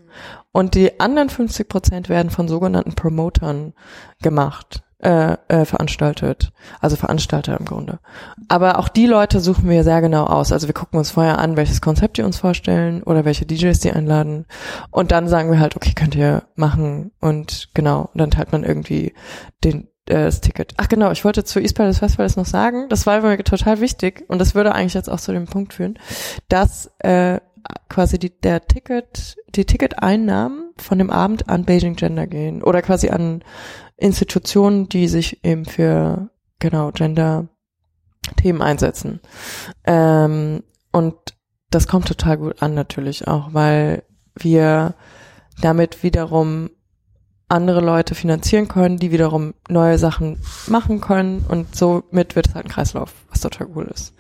Und die anderen 50 Prozent werden von sogenannten Promotern gemacht, äh, äh, veranstaltet. Also Veranstalter im Grunde. Aber auch die Leute suchen wir sehr genau aus. Also wir gucken uns vorher an, welches Konzept die uns vorstellen oder welche DJs die einladen. Und dann sagen wir halt, okay, könnt ihr machen. Und genau, dann teilt man irgendwie den, äh, das Ticket. Ach genau, ich wollte zu East Palace Festival noch sagen, das war mir total wichtig und das würde eigentlich jetzt auch zu dem Punkt führen, dass äh, quasi die, der Ticket, die Ticketeinnahmen von dem Abend an Beijing Gender gehen oder quasi an Institutionen, die sich eben für genau Gender Themen einsetzen. Ähm, und das kommt total gut an natürlich auch, weil wir damit wiederum andere Leute finanzieren können, die wiederum neue Sachen machen können und somit wird es halt ein Kreislauf, total cool ist.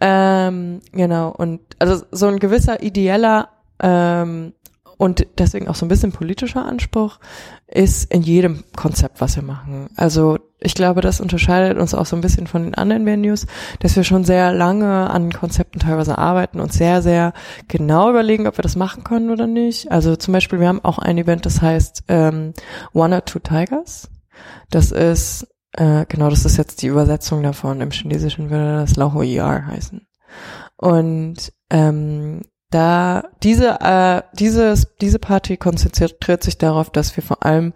Ähm, genau, und also so ein gewisser ideeller ähm, und deswegen auch so ein bisschen politischer Anspruch ist in jedem Konzept, was wir machen. Also ich glaube, das unterscheidet uns auch so ein bisschen von den anderen Venues, dass wir schon sehr lange an Konzepten teilweise arbeiten und sehr, sehr genau überlegen, ob wir das machen können oder nicht. Also zum Beispiel, wir haben auch ein Event, das heißt ähm, One or Two Tigers. Das ist, äh, genau, das ist jetzt die Übersetzung davon. Im Chinesischen würde das Lao Yar heißen. Und ähm, da diese äh, dieses diese Party konzentriert sich darauf, dass wir vor allem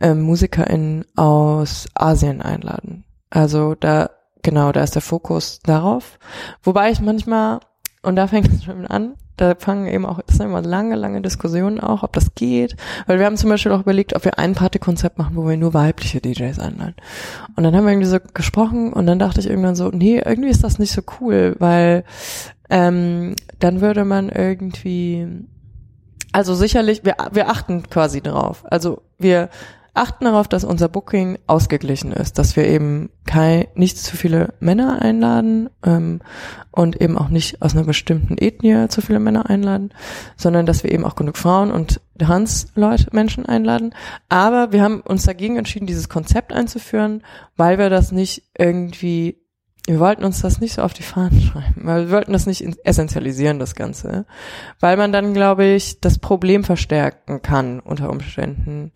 ähm, MusikerInnen aus Asien einladen. Also da genau, da ist der Fokus darauf. Wobei ich manchmal und da fängt es schon an, da fangen eben auch, das sind immer lange, lange Diskussionen auch, ob das geht. Weil wir haben zum Beispiel auch überlegt, ob wir ein Partykonzept machen, wo wir nur weibliche DJs einladen. Und dann haben wir irgendwie so gesprochen und dann dachte ich irgendwann so, nee, irgendwie ist das nicht so cool, weil ähm, dann würde man irgendwie, also sicherlich, wir, wir achten quasi drauf. Also wir achten darauf, dass unser Booking ausgeglichen ist, dass wir eben kein, nicht zu viele Männer einladen ähm, und eben auch nicht aus einer bestimmten Ethnie zu viele Männer einladen, sondern dass wir eben auch genug Frauen und Trans-Leute, Menschen einladen. Aber wir haben uns dagegen entschieden, dieses Konzept einzuführen, weil wir das nicht irgendwie wir wollten uns das nicht so auf die Fahnen schreiben, weil wir wollten das nicht essentialisieren, das Ganze. Weil man dann, glaube ich, das Problem verstärken kann unter Umständen.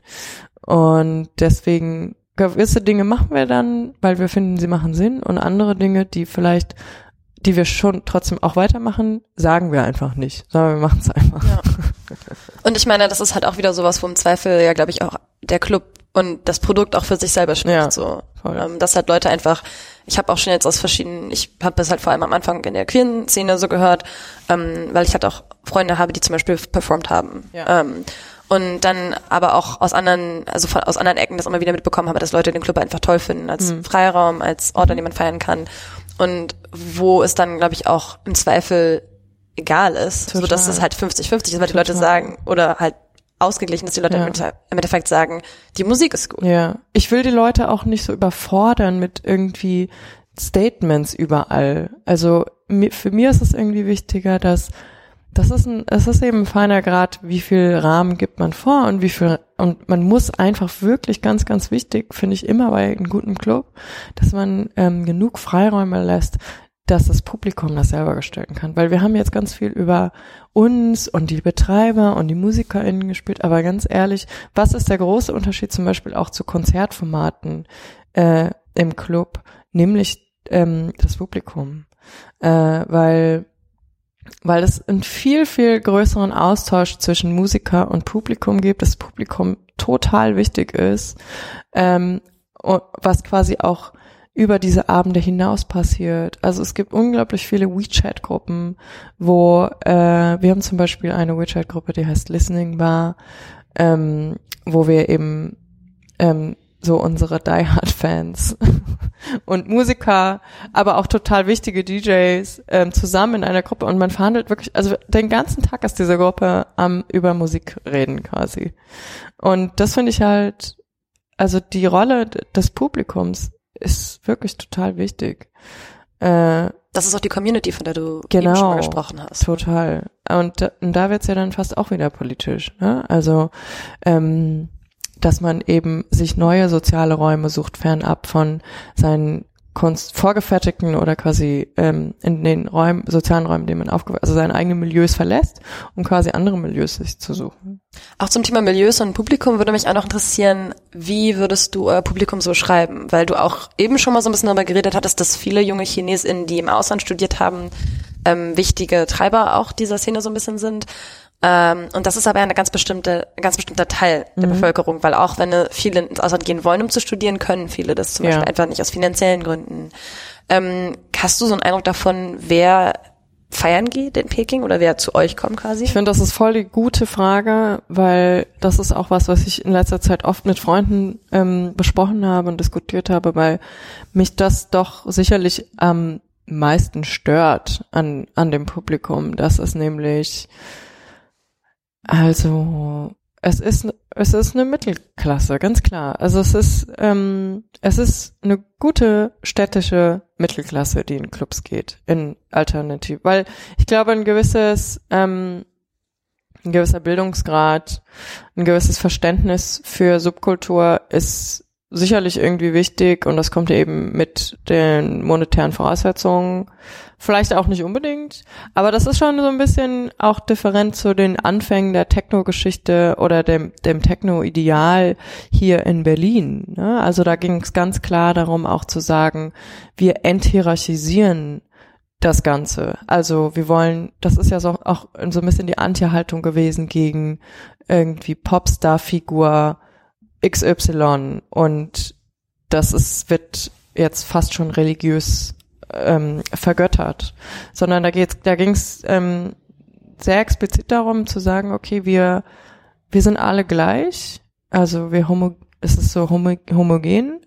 Und deswegen gewisse Dinge machen wir dann, weil wir finden, sie machen Sinn und andere Dinge, die vielleicht, die wir schon trotzdem auch weitermachen, sagen wir einfach nicht, sondern wir machen es einfach. Ja. Und ich meine, das ist halt auch wieder sowas, wo im Zweifel ja, glaube ich, auch der Club und das Produkt auch für sich selber spricht. Ja, so, ähm, dass halt Leute einfach, ich habe auch schon jetzt aus verschiedenen, ich habe das halt vor allem am Anfang in der queeren Szene so gehört, ähm, weil ich halt auch Freunde habe, die zum Beispiel performt haben. Ja. Ähm, und dann aber auch aus anderen, also von, aus anderen Ecken das immer wieder mitbekommen habe, dass Leute den Club einfach toll finden, als mhm. Freiraum, als Ort, an dem man feiern kann. Und wo es dann, glaube ich, auch im Zweifel egal ist, Total. so dass es halt 50-50 ist, weil die Leute sagen, oder halt ausgeglichen, dass die Leute ja. im Endeffekt sagen, die Musik ist gut. Ja. Ich will die Leute auch nicht so überfordern mit irgendwie Statements überall. Also für mir ist es irgendwie wichtiger, dass das ist ein, es ist eben ein feiner Grad, wie viel Rahmen gibt man vor und wie viel, und man muss einfach wirklich ganz, ganz wichtig, finde ich immer bei einem guten Club, dass man ähm, genug Freiräume lässt, dass das Publikum das selber gestalten kann. Weil wir haben jetzt ganz viel über uns und die Betreiber und die MusikerInnen gespielt, aber ganz ehrlich, was ist der große Unterschied zum Beispiel auch zu Konzertformaten äh, im Club, nämlich ähm, das Publikum. Äh, weil weil es einen viel, viel größeren Austausch zwischen Musiker und Publikum gibt, das Publikum total wichtig ist, ähm, was quasi auch über diese Abende hinaus passiert. Also es gibt unglaublich viele WeChat-Gruppen, wo äh, wir haben zum Beispiel eine WeChat-Gruppe, die heißt Listening Bar, ähm, wo wir eben ähm, so unsere Die Hard Fans und Musiker, aber auch total wichtige DJs ähm, zusammen in einer Gruppe und man verhandelt wirklich, also den ganzen Tag ist diese Gruppe am über Musik reden quasi. Und das finde ich halt, also die Rolle des Publikums ist wirklich total wichtig. Äh, das ist auch die Community, von der du genau, eben schon mal gesprochen hast. Total. Und, und da wird's ja dann fast auch wieder politisch. Ne? Also ähm, dass man eben sich neue soziale Räume sucht, fernab von seinen Kunst vorgefertigten oder quasi ähm, in den Räumen, sozialen Räumen, denen man aufgewachsen, also seine eigenen Milieus verlässt, um quasi andere Milieus sich zu suchen. Auch zum Thema Milieus und Publikum würde mich auch noch interessieren, wie würdest du euer Publikum so schreiben? Weil du auch eben schon mal so ein bisschen darüber geredet hattest, dass viele junge ChinesInnen, die im Ausland studiert haben, ähm, wichtige Treiber auch dieser Szene so ein bisschen sind. Ähm, und das ist aber eine ganz bestimmte, ein ganz bestimmter Teil der mhm. Bevölkerung, weil auch wenn viele ins Ausland gehen wollen, um zu studieren, können viele das zum ja. Beispiel einfach nicht aus finanziellen Gründen. Ähm, hast du so einen Eindruck davon, wer feiern geht in Peking oder wer zu euch kommt quasi? Ich finde, das ist voll die gute Frage, weil das ist auch was, was ich in letzter Zeit oft mit Freunden ähm, besprochen habe und diskutiert habe, weil mich das doch sicherlich am meisten stört an, an dem Publikum, dass es nämlich also es ist es ist eine Mittelklasse, ganz klar. Also es ist ähm, es ist eine gute städtische Mittelklasse, die in Clubs geht, in Alternativ, weil ich glaube ein gewisses ähm, ein gewisser Bildungsgrad, ein gewisses Verständnis für Subkultur ist sicherlich irgendwie wichtig und das kommt eben mit den monetären Voraussetzungen. Vielleicht auch nicht unbedingt, aber das ist schon so ein bisschen auch different zu den Anfängen der Techno-Geschichte oder dem, dem Techno-Ideal hier in Berlin. Ne? Also da ging es ganz klar darum, auch zu sagen, wir enthierarchisieren das Ganze. Also wir wollen, das ist ja so auch so ein bisschen die Anti-Haltung gewesen gegen irgendwie Popstar-Figur, XY und das ist, wird jetzt fast schon religiös ähm, vergöttert, sondern da geht's, da ging's ähm, sehr explizit darum zu sagen, okay, wir wir sind alle gleich, also wir homo, es ist so homo, homogen.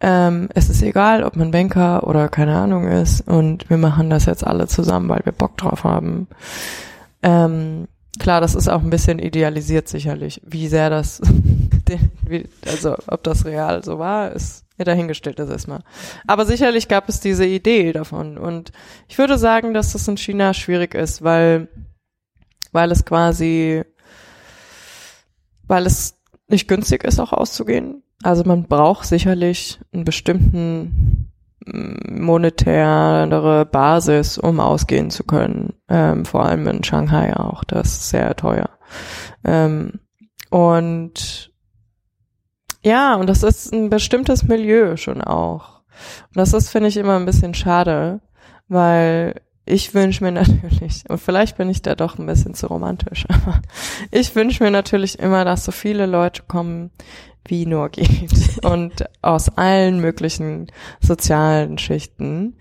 Ähm, es ist egal, ob man Banker oder keine Ahnung ist und wir machen das jetzt alle zusammen, weil wir Bock drauf haben. Ähm, klar, das ist auch ein bisschen idealisiert sicherlich, wie sehr das, also ob das real so war, ist ja dahingestellt das erstmal. Aber sicherlich gab es diese Idee davon und ich würde sagen, dass das in China schwierig ist, weil weil es quasi weil es nicht günstig ist, auch auszugehen. Also man braucht sicherlich einen bestimmten mm, monetäre Basis, um ausgehen zu können. Ähm, vor allem in Shanghai auch. Das ist sehr teuer. Ähm, und ja, und das ist ein bestimmtes Milieu schon auch. Und das ist, finde ich, immer ein bisschen schade, weil ich wünsche mir natürlich, und vielleicht bin ich da doch ein bisschen zu romantisch, aber ich wünsche mir natürlich immer, dass so viele Leute kommen, wie nur geht. Und aus allen möglichen sozialen Schichten.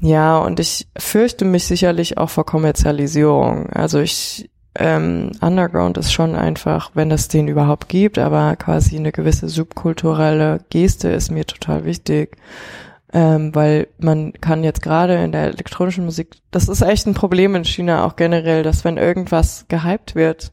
Ja, und ich fürchte mich sicherlich auch vor Kommerzialisierung. Also ich, ähm, Underground ist schon einfach, wenn es den überhaupt gibt, aber quasi eine gewisse subkulturelle Geste ist mir total wichtig ähm, weil man kann jetzt gerade in der elektronischen Musik, das ist echt ein Problem in China auch generell, dass wenn irgendwas gehypt wird,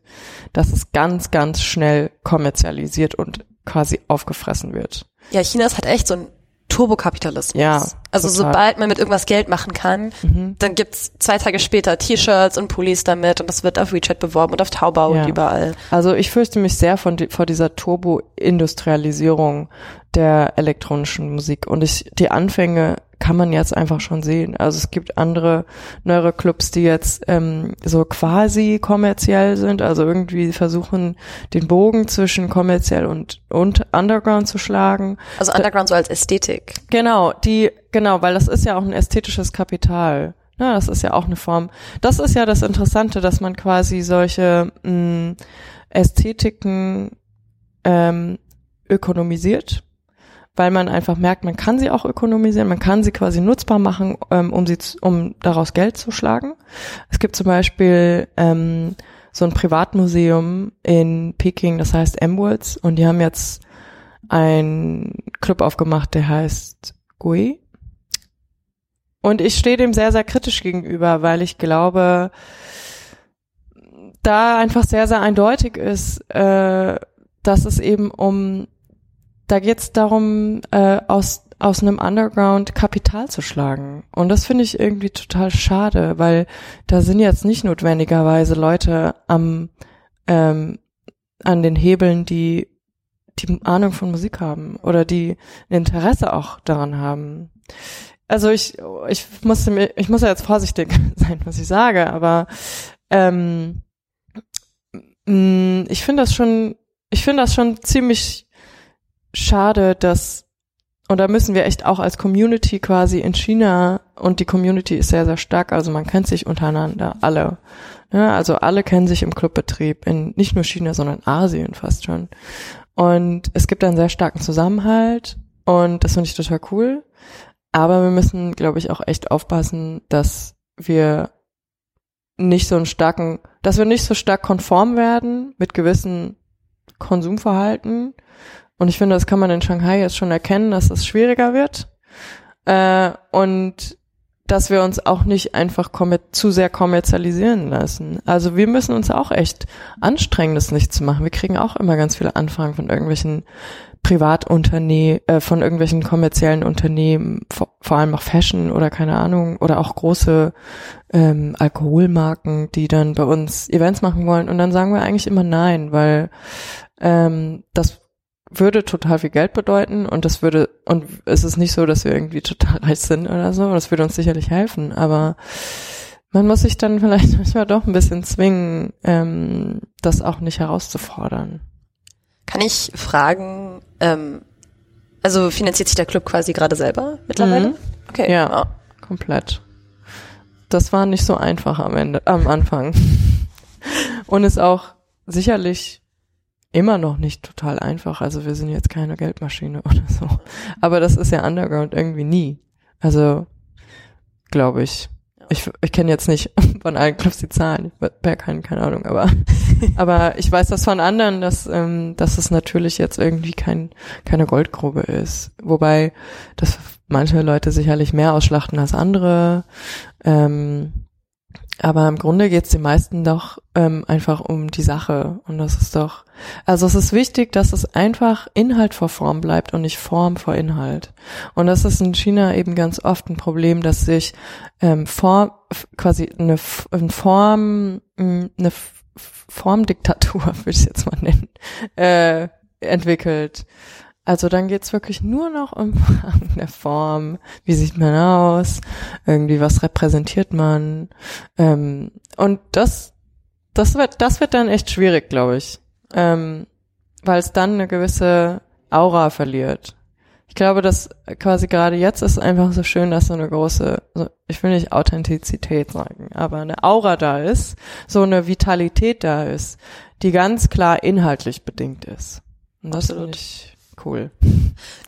dass es ganz, ganz schnell kommerzialisiert und quasi aufgefressen wird. Ja, China ist halt echt so ein Turbokapitalismus. Ja. Also total. sobald man mit irgendwas Geld machen kann, mhm. dann gibt's zwei Tage später T-Shirts und Pullis damit und das wird auf WeChat beworben und auf Taobao ja. und überall. Also ich fürchte mich sehr von vor dieser Turbo-Industrialisierung der elektronischen Musik und ich die Anfänge kann man jetzt einfach schon sehen. Also es gibt andere neuere Clubs, die jetzt ähm, so quasi kommerziell sind, also irgendwie versuchen, den Bogen zwischen kommerziell und, und Underground zu schlagen. Also Underground so als Ästhetik. Genau, die, genau, weil das ist ja auch ein ästhetisches Kapital. Ja, das ist ja auch eine Form. Das ist ja das Interessante, dass man quasi solche mh, mm, Ästhetiken ähm, ökonomisiert weil man einfach merkt, man kann sie auch ökonomisieren, man kann sie quasi nutzbar machen, ähm, um sie, um daraus Geld zu schlagen. Es gibt zum Beispiel ähm, so ein Privatmuseum in Peking, das heißt Emeralds, und die haben jetzt einen Club aufgemacht, der heißt Gui. Und ich stehe dem sehr, sehr kritisch gegenüber, weil ich glaube, da einfach sehr, sehr eindeutig ist, äh, dass es eben um da geht es darum, äh, aus, aus einem Underground Kapital zu schlagen. Und das finde ich irgendwie total schade, weil da sind jetzt nicht notwendigerweise Leute am ähm, an den Hebeln, die die Ahnung von Musik haben oder die ein Interesse auch daran haben. Also ich, ich muss, ich muss ja jetzt vorsichtig sein, was ich sage, aber ähm, ich finde das schon, ich finde das schon ziemlich schade, dass und da müssen wir echt auch als Community quasi in China und die Community ist sehr, sehr stark, also man kennt sich untereinander, alle. Ja, also alle kennen sich im Clubbetrieb in nicht nur China, sondern Asien fast schon. Und es gibt einen sehr starken Zusammenhalt und das finde ich total cool. Aber wir müssen, glaube ich, auch echt aufpassen, dass wir nicht so einen starken, dass wir nicht so stark konform werden mit gewissen Konsumverhalten und ich finde, das kann man in Shanghai jetzt schon erkennen, dass es schwieriger wird. Äh, und dass wir uns auch nicht einfach zu sehr kommerzialisieren lassen. Also wir müssen uns auch echt anstrengen, das nicht zu machen. Wir kriegen auch immer ganz viele Anfragen von irgendwelchen Privatunternehmen, äh, von irgendwelchen kommerziellen Unternehmen, vor, vor, allem auch Fashion oder keine Ahnung, oder auch große ähm, Alkoholmarken, die dann bei uns Events machen wollen. Und dann sagen wir eigentlich immer nein, weil ähm, das würde total viel Geld bedeuten und das würde, und es ist nicht so, dass wir irgendwie total reich sind oder so, das würde uns sicherlich helfen, aber man muss sich dann vielleicht manchmal doch ein bisschen zwingen, ähm, das auch nicht herauszufordern. Kann ich fragen, ähm, also finanziert sich der Club quasi gerade selber mittlerweile? Mhm. Okay. Ja, oh. komplett. Das war nicht so einfach am Ende, am Anfang. Und ist auch sicherlich immer noch nicht total einfach. Also wir sind jetzt keine Geldmaschine oder so. Aber das ist ja Underground irgendwie nie. Also glaube ich. Ich, ich kenne jetzt nicht von allen Clubs die Zahlen, Berg keine, keine Ahnung, aber aber ich weiß das von anderen, dass ähm, dass es natürlich jetzt irgendwie kein keine Goldgrube ist, wobei das manche Leute sicherlich mehr ausschlachten als andere. Ähm, aber im Grunde geht es den meisten doch ähm, einfach um die Sache. Und das ist doch, also es ist wichtig, dass es einfach Inhalt vor Form bleibt und nicht Form vor Inhalt. Und das ist in China eben ganz oft ein Problem, dass sich ähm, Form, quasi eine, eine Form, eine Formdiktatur, würde ich jetzt mal nennen, äh, entwickelt. Also dann geht's wirklich nur noch um eine Form, wie sieht man aus, irgendwie was repräsentiert man. Ähm, und das, das wird, das wird dann echt schwierig, glaube ich. Ähm, weil es dann eine gewisse Aura verliert. Ich glaube, dass quasi gerade jetzt ist einfach so schön, dass so eine große, so, ich will nicht Authentizität sagen, aber eine Aura da ist, so eine Vitalität da ist, die ganz klar inhaltlich bedingt ist. Und das finde ich Cool.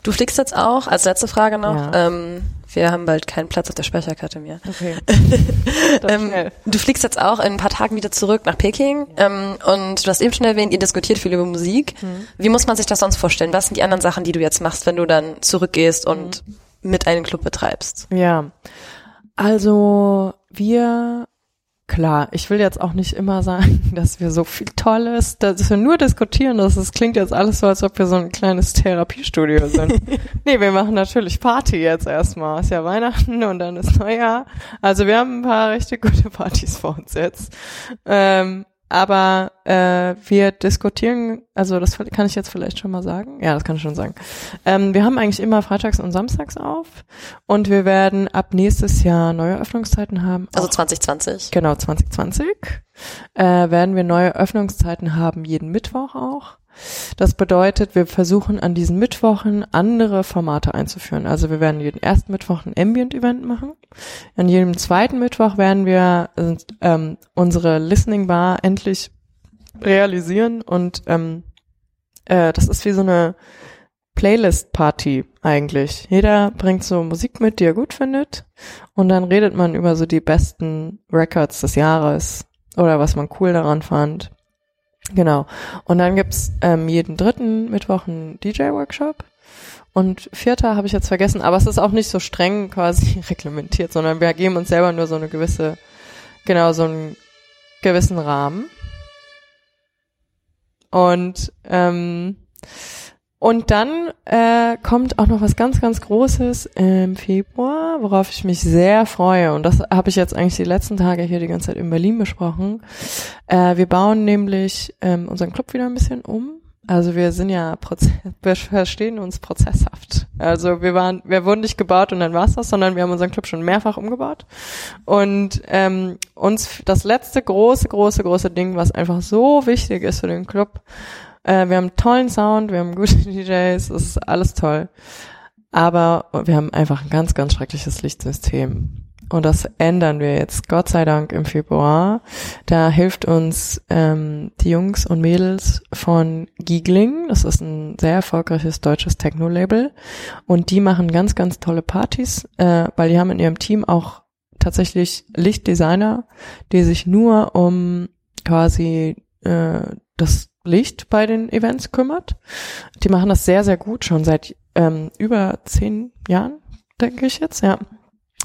Du fliegst jetzt auch, als letzte Frage noch, ja. ähm, wir haben bald keinen Platz auf der Speicherkarte mehr. Okay. ähm, du fliegst jetzt auch in ein paar Tagen wieder zurück nach Peking ähm, und du hast eben schon erwähnt, ihr diskutiert viel über Musik. Mhm. Wie muss man sich das sonst vorstellen? Was sind die anderen Sachen, die du jetzt machst, wenn du dann zurückgehst und mhm. mit einem Club betreibst? Ja, also wir klar, ich will jetzt auch nicht immer sagen, dass wir so viel Tolles, dass wir nur diskutieren, dass es klingt jetzt alles so, als ob wir so ein kleines Therapiestudio sind. nee, wir machen natürlich Party jetzt erstmal. Ist ja Weihnachten und dann ist Neujahr. Also wir haben ein paar richtig gute Partys vor uns jetzt. Ähm, aber äh, wir diskutieren, also das kann ich jetzt vielleicht schon mal sagen. Ja, das kann ich schon sagen. Ähm, wir haben eigentlich immer freitags und samstags auf und wir werden ab nächstes Jahr neue Öffnungszeiten haben. Also 2020. Genau, 2020 äh, werden wir neue Öffnungszeiten haben, jeden Mittwoch auch. Das bedeutet, wir versuchen an diesen Mittwochen andere Formate einzuführen. Also wir werden jeden ersten Mittwoch ein Ambient-Event machen. An jedem zweiten Mittwoch werden wir ähm, unsere Listening Bar endlich realisieren und ähm, äh, das ist wie so eine Playlist-Party eigentlich. Jeder bringt so Musik mit, die er gut findet und dann redet man über so die besten Records des Jahres oder was man cool daran fand. Genau. Und dann gibt's ähm, jeden dritten Mittwoch einen DJ-Workshop. Und vierter habe ich jetzt vergessen, aber es ist auch nicht so streng quasi reglementiert, sondern wir geben uns selber nur so eine gewisse, genau, so einen gewissen Rahmen. Und ähm, und dann äh, kommt auch noch was ganz, ganz Großes im Februar, worauf ich mich sehr freue. Und das habe ich jetzt eigentlich die letzten Tage hier die ganze Zeit in Berlin besprochen. Äh, wir bauen nämlich ähm, unseren Club wieder ein bisschen um. Also wir sind ja Proze wir verstehen uns prozesshaft. Also wir waren, wir wurden nicht gebaut und dann war's das, sondern wir haben unseren Club schon mehrfach umgebaut. Und ähm, uns das letzte große, große, große Ding, was einfach so wichtig ist für den Club, äh, wir haben tollen Sound, wir haben gute DJs, es ist alles toll. Aber wir haben einfach ein ganz, ganz schreckliches Lichtsystem. Und das ändern wir jetzt, Gott sei Dank, im Februar. Da hilft uns ähm, die Jungs und Mädels von Giegling. Das ist ein sehr erfolgreiches deutsches Techno-Label. Und die machen ganz, ganz tolle Partys, äh, weil die haben in ihrem Team auch tatsächlich Lichtdesigner, die sich nur um quasi äh, das Licht bei den Events kümmert. Die machen das sehr, sehr gut, schon seit ähm, über zehn Jahren, denke ich jetzt, ja.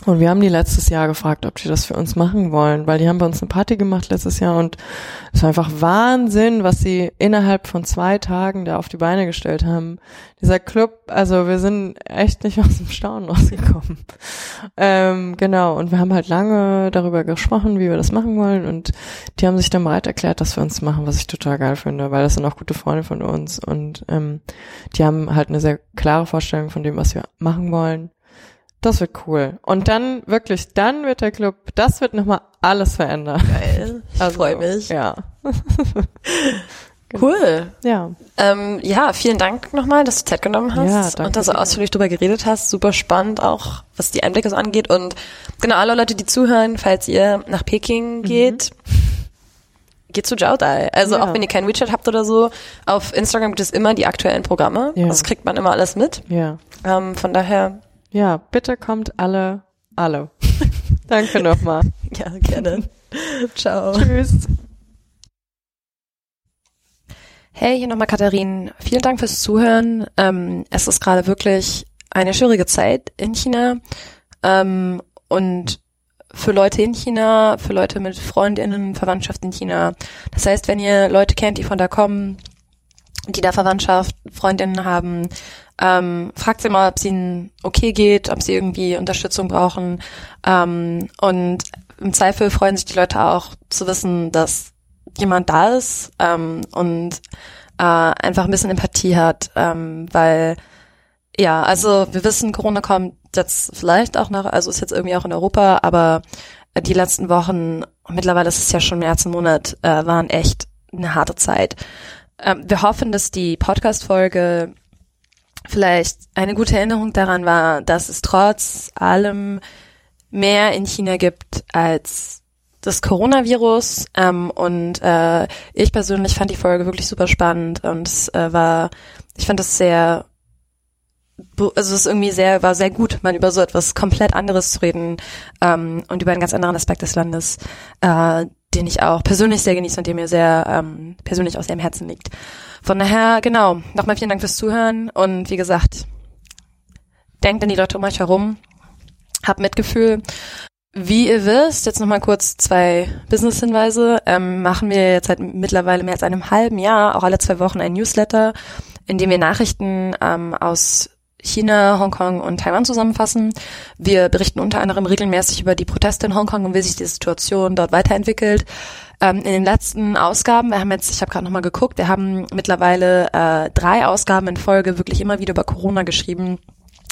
Und wir haben die letztes Jahr gefragt, ob die das für uns machen wollen, weil die haben bei uns eine Party gemacht letztes Jahr und es war einfach Wahnsinn, was sie innerhalb von zwei Tagen da auf die Beine gestellt haben. Dieser Club, also wir sind echt nicht aus dem Staunen rausgekommen. ähm, genau, und wir haben halt lange darüber gesprochen, wie wir das machen wollen und die haben sich dann bereit erklärt, dass wir uns machen, was ich total geil finde, weil das sind auch gute Freunde von uns und ähm, die haben halt eine sehr klare Vorstellung von dem, was wir machen wollen das wird cool. Und dann wirklich, dann wird der Club, das wird nochmal alles verändern. Geil. Ich also, freue mich. Ja. Cool. Ja. Ähm, ja, vielen Dank nochmal, dass du Zeit genommen hast ja, danke und da so ausführlich drüber geredet hast. Super spannend auch, was die Einblicke so angeht. Und genau, alle Leute, die zuhören, falls ihr nach Peking geht, mhm. geht zu Jaodai. Also ja. auch wenn ihr kein WeChat habt oder so, auf Instagram gibt es immer die aktuellen Programme. Ja. Das kriegt man immer alles mit. Ja. Ähm, von daher ja, bitte kommt alle Alle. Danke nochmal. Ja, gerne. Ciao. Tschüss. Hey, hier nochmal Katharin. Vielen Dank fürs Zuhören. Ähm, es ist gerade wirklich eine schwierige Zeit in China. Ähm, und für Leute in China, für Leute mit Freundinnen, Verwandtschaft in China. Das heißt, wenn ihr Leute kennt, die von da kommen, die da Verwandtschaft, Freundinnen haben, ähm, fragt sie mal, ob es ihnen okay geht, ob sie irgendwie Unterstützung brauchen. Ähm, und im Zweifel freuen sich die Leute auch zu wissen, dass jemand da ist ähm, und äh, einfach ein bisschen Empathie hat, ähm, weil ja, also wir wissen, Corona kommt jetzt vielleicht auch nach, also ist jetzt irgendwie auch in Europa, aber die letzten Wochen, mittlerweile ist es ja schon mehr als ein Monat, äh, waren echt eine harte Zeit. Ähm, wir hoffen, dass die Podcast-Folge vielleicht eine gute Erinnerung daran war, dass es trotz allem mehr in China gibt als das Coronavirus. Ähm, und äh, ich persönlich fand die Folge wirklich super spannend und es äh, war, ich fand es sehr also es ist irgendwie sehr, war sehr gut, mal über so etwas komplett anderes zu reden ähm, und über einen ganz anderen Aspekt des Landes, äh, den ich auch persönlich sehr genieße und der mir sehr ähm, persönlich auch sehr Herzen liegt. Von daher, genau, nochmal vielen Dank fürs Zuhören und wie gesagt, denkt an die Leute um euch herum, habt Mitgefühl. Wie ihr wisst, jetzt nochmal kurz zwei Business-Hinweise, ähm, machen wir jetzt seit mittlerweile mehr als einem halben Jahr auch alle zwei Wochen ein Newsletter, in dem wir Nachrichten ähm, aus China, Hongkong und Taiwan zusammenfassen. Wir berichten unter anderem regelmäßig über die Proteste in Hongkong und wie sich die Situation dort weiterentwickelt. Ähm, in den letzten Ausgaben, wir haben jetzt, ich habe gerade nochmal geguckt, wir haben mittlerweile äh, drei Ausgaben in Folge wirklich immer wieder über Corona geschrieben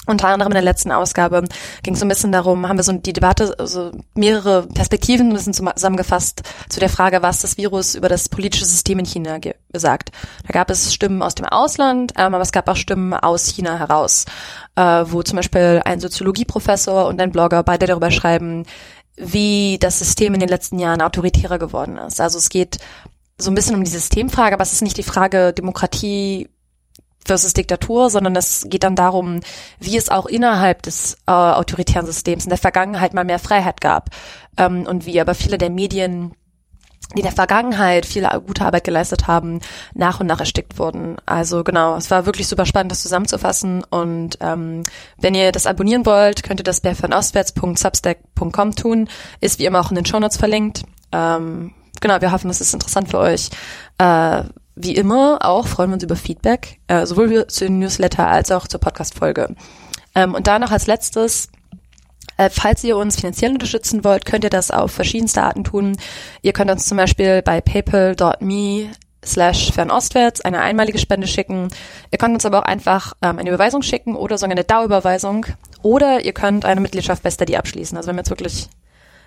unter anderem in der letzten Ausgabe ging es so ein bisschen darum, haben wir so die Debatte, also mehrere Perspektiven ein bisschen zusammengefasst zu der Frage, was das Virus über das politische System in China gesagt. Da gab es Stimmen aus dem Ausland, ähm, aber es gab auch Stimmen aus China heraus, äh, wo zum Beispiel ein Soziologieprofessor und ein Blogger beide darüber schreiben, wie das System in den letzten Jahren autoritärer geworden ist. Also es geht so ein bisschen um die Systemfrage, aber es ist nicht die Frage Demokratie versus Diktatur, sondern es geht dann darum, wie es auch innerhalb des äh, autoritären Systems in der Vergangenheit mal mehr Freiheit gab ähm, und wie aber viele der Medien die in der Vergangenheit viel gute Arbeit geleistet haben, nach und nach erstickt wurden. Also genau, es war wirklich super spannend, das zusammenzufassen. Und ähm, wenn ihr das abonnieren wollt, könnt ihr das bei fernostwärts.substack.com tun. Ist wie immer auch in den Shownotes verlinkt. Ähm, genau, wir hoffen, es ist interessant für euch. Äh, wie immer auch freuen wir uns über Feedback, äh, sowohl zu den Newsletter als auch zur Podcast-Folge. Ähm, und da noch als letztes, äh, falls ihr uns finanziell unterstützen wollt, könnt ihr das auf verschiedenste Arten tun. Ihr könnt uns zum Beispiel bei paypal.me slash fernostwärts eine einmalige Spende schicken. Ihr könnt uns aber auch einfach ähm, eine Überweisung schicken oder sogar eine Dauerüberweisung. Oder ihr könnt eine Mitgliedschaft bei Steady abschließen. Also wir haben jetzt wirklich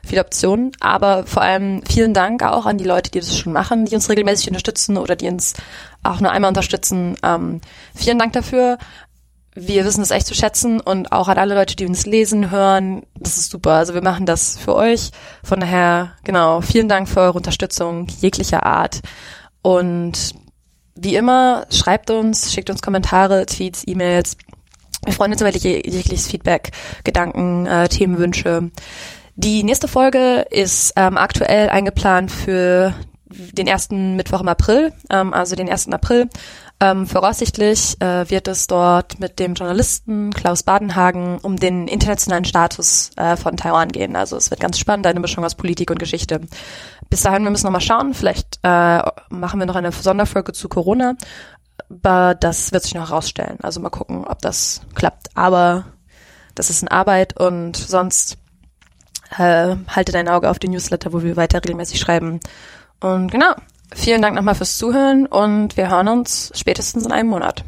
viele Optionen. Aber vor allem vielen Dank auch an die Leute, die das schon machen, die uns regelmäßig unterstützen oder die uns auch nur einmal unterstützen. Ähm, vielen Dank dafür. Wir wissen das echt zu schätzen und auch an alle Leute, die uns lesen, hören. Das ist super. Also wir machen das für euch. Von daher, genau, vielen Dank für eure Unterstützung jeglicher Art. Und wie immer, schreibt uns, schickt uns Kommentare, Tweets, E-Mails. Wir freuen uns über jegliches Feedback, Gedanken, äh, Themenwünsche. Die nächste Folge ist ähm, aktuell eingeplant für den ersten Mittwoch im April, ähm, also den 1. April. Ähm, voraussichtlich äh, wird es dort mit dem Journalisten Klaus Badenhagen um den internationalen Status äh, von Taiwan gehen. Also es wird ganz spannend, eine Mischung aus Politik und Geschichte. Bis dahin, wir müssen noch mal schauen. Vielleicht äh, machen wir noch eine Sonderfolge zu Corona. Aber das wird sich noch herausstellen. Also mal gucken, ob das klappt. Aber das ist in Arbeit und sonst äh, halte dein Auge auf die Newsletter, wo wir weiter regelmäßig schreiben. Und genau, vielen Dank nochmal fürs Zuhören und wir hören uns spätestens in einem Monat.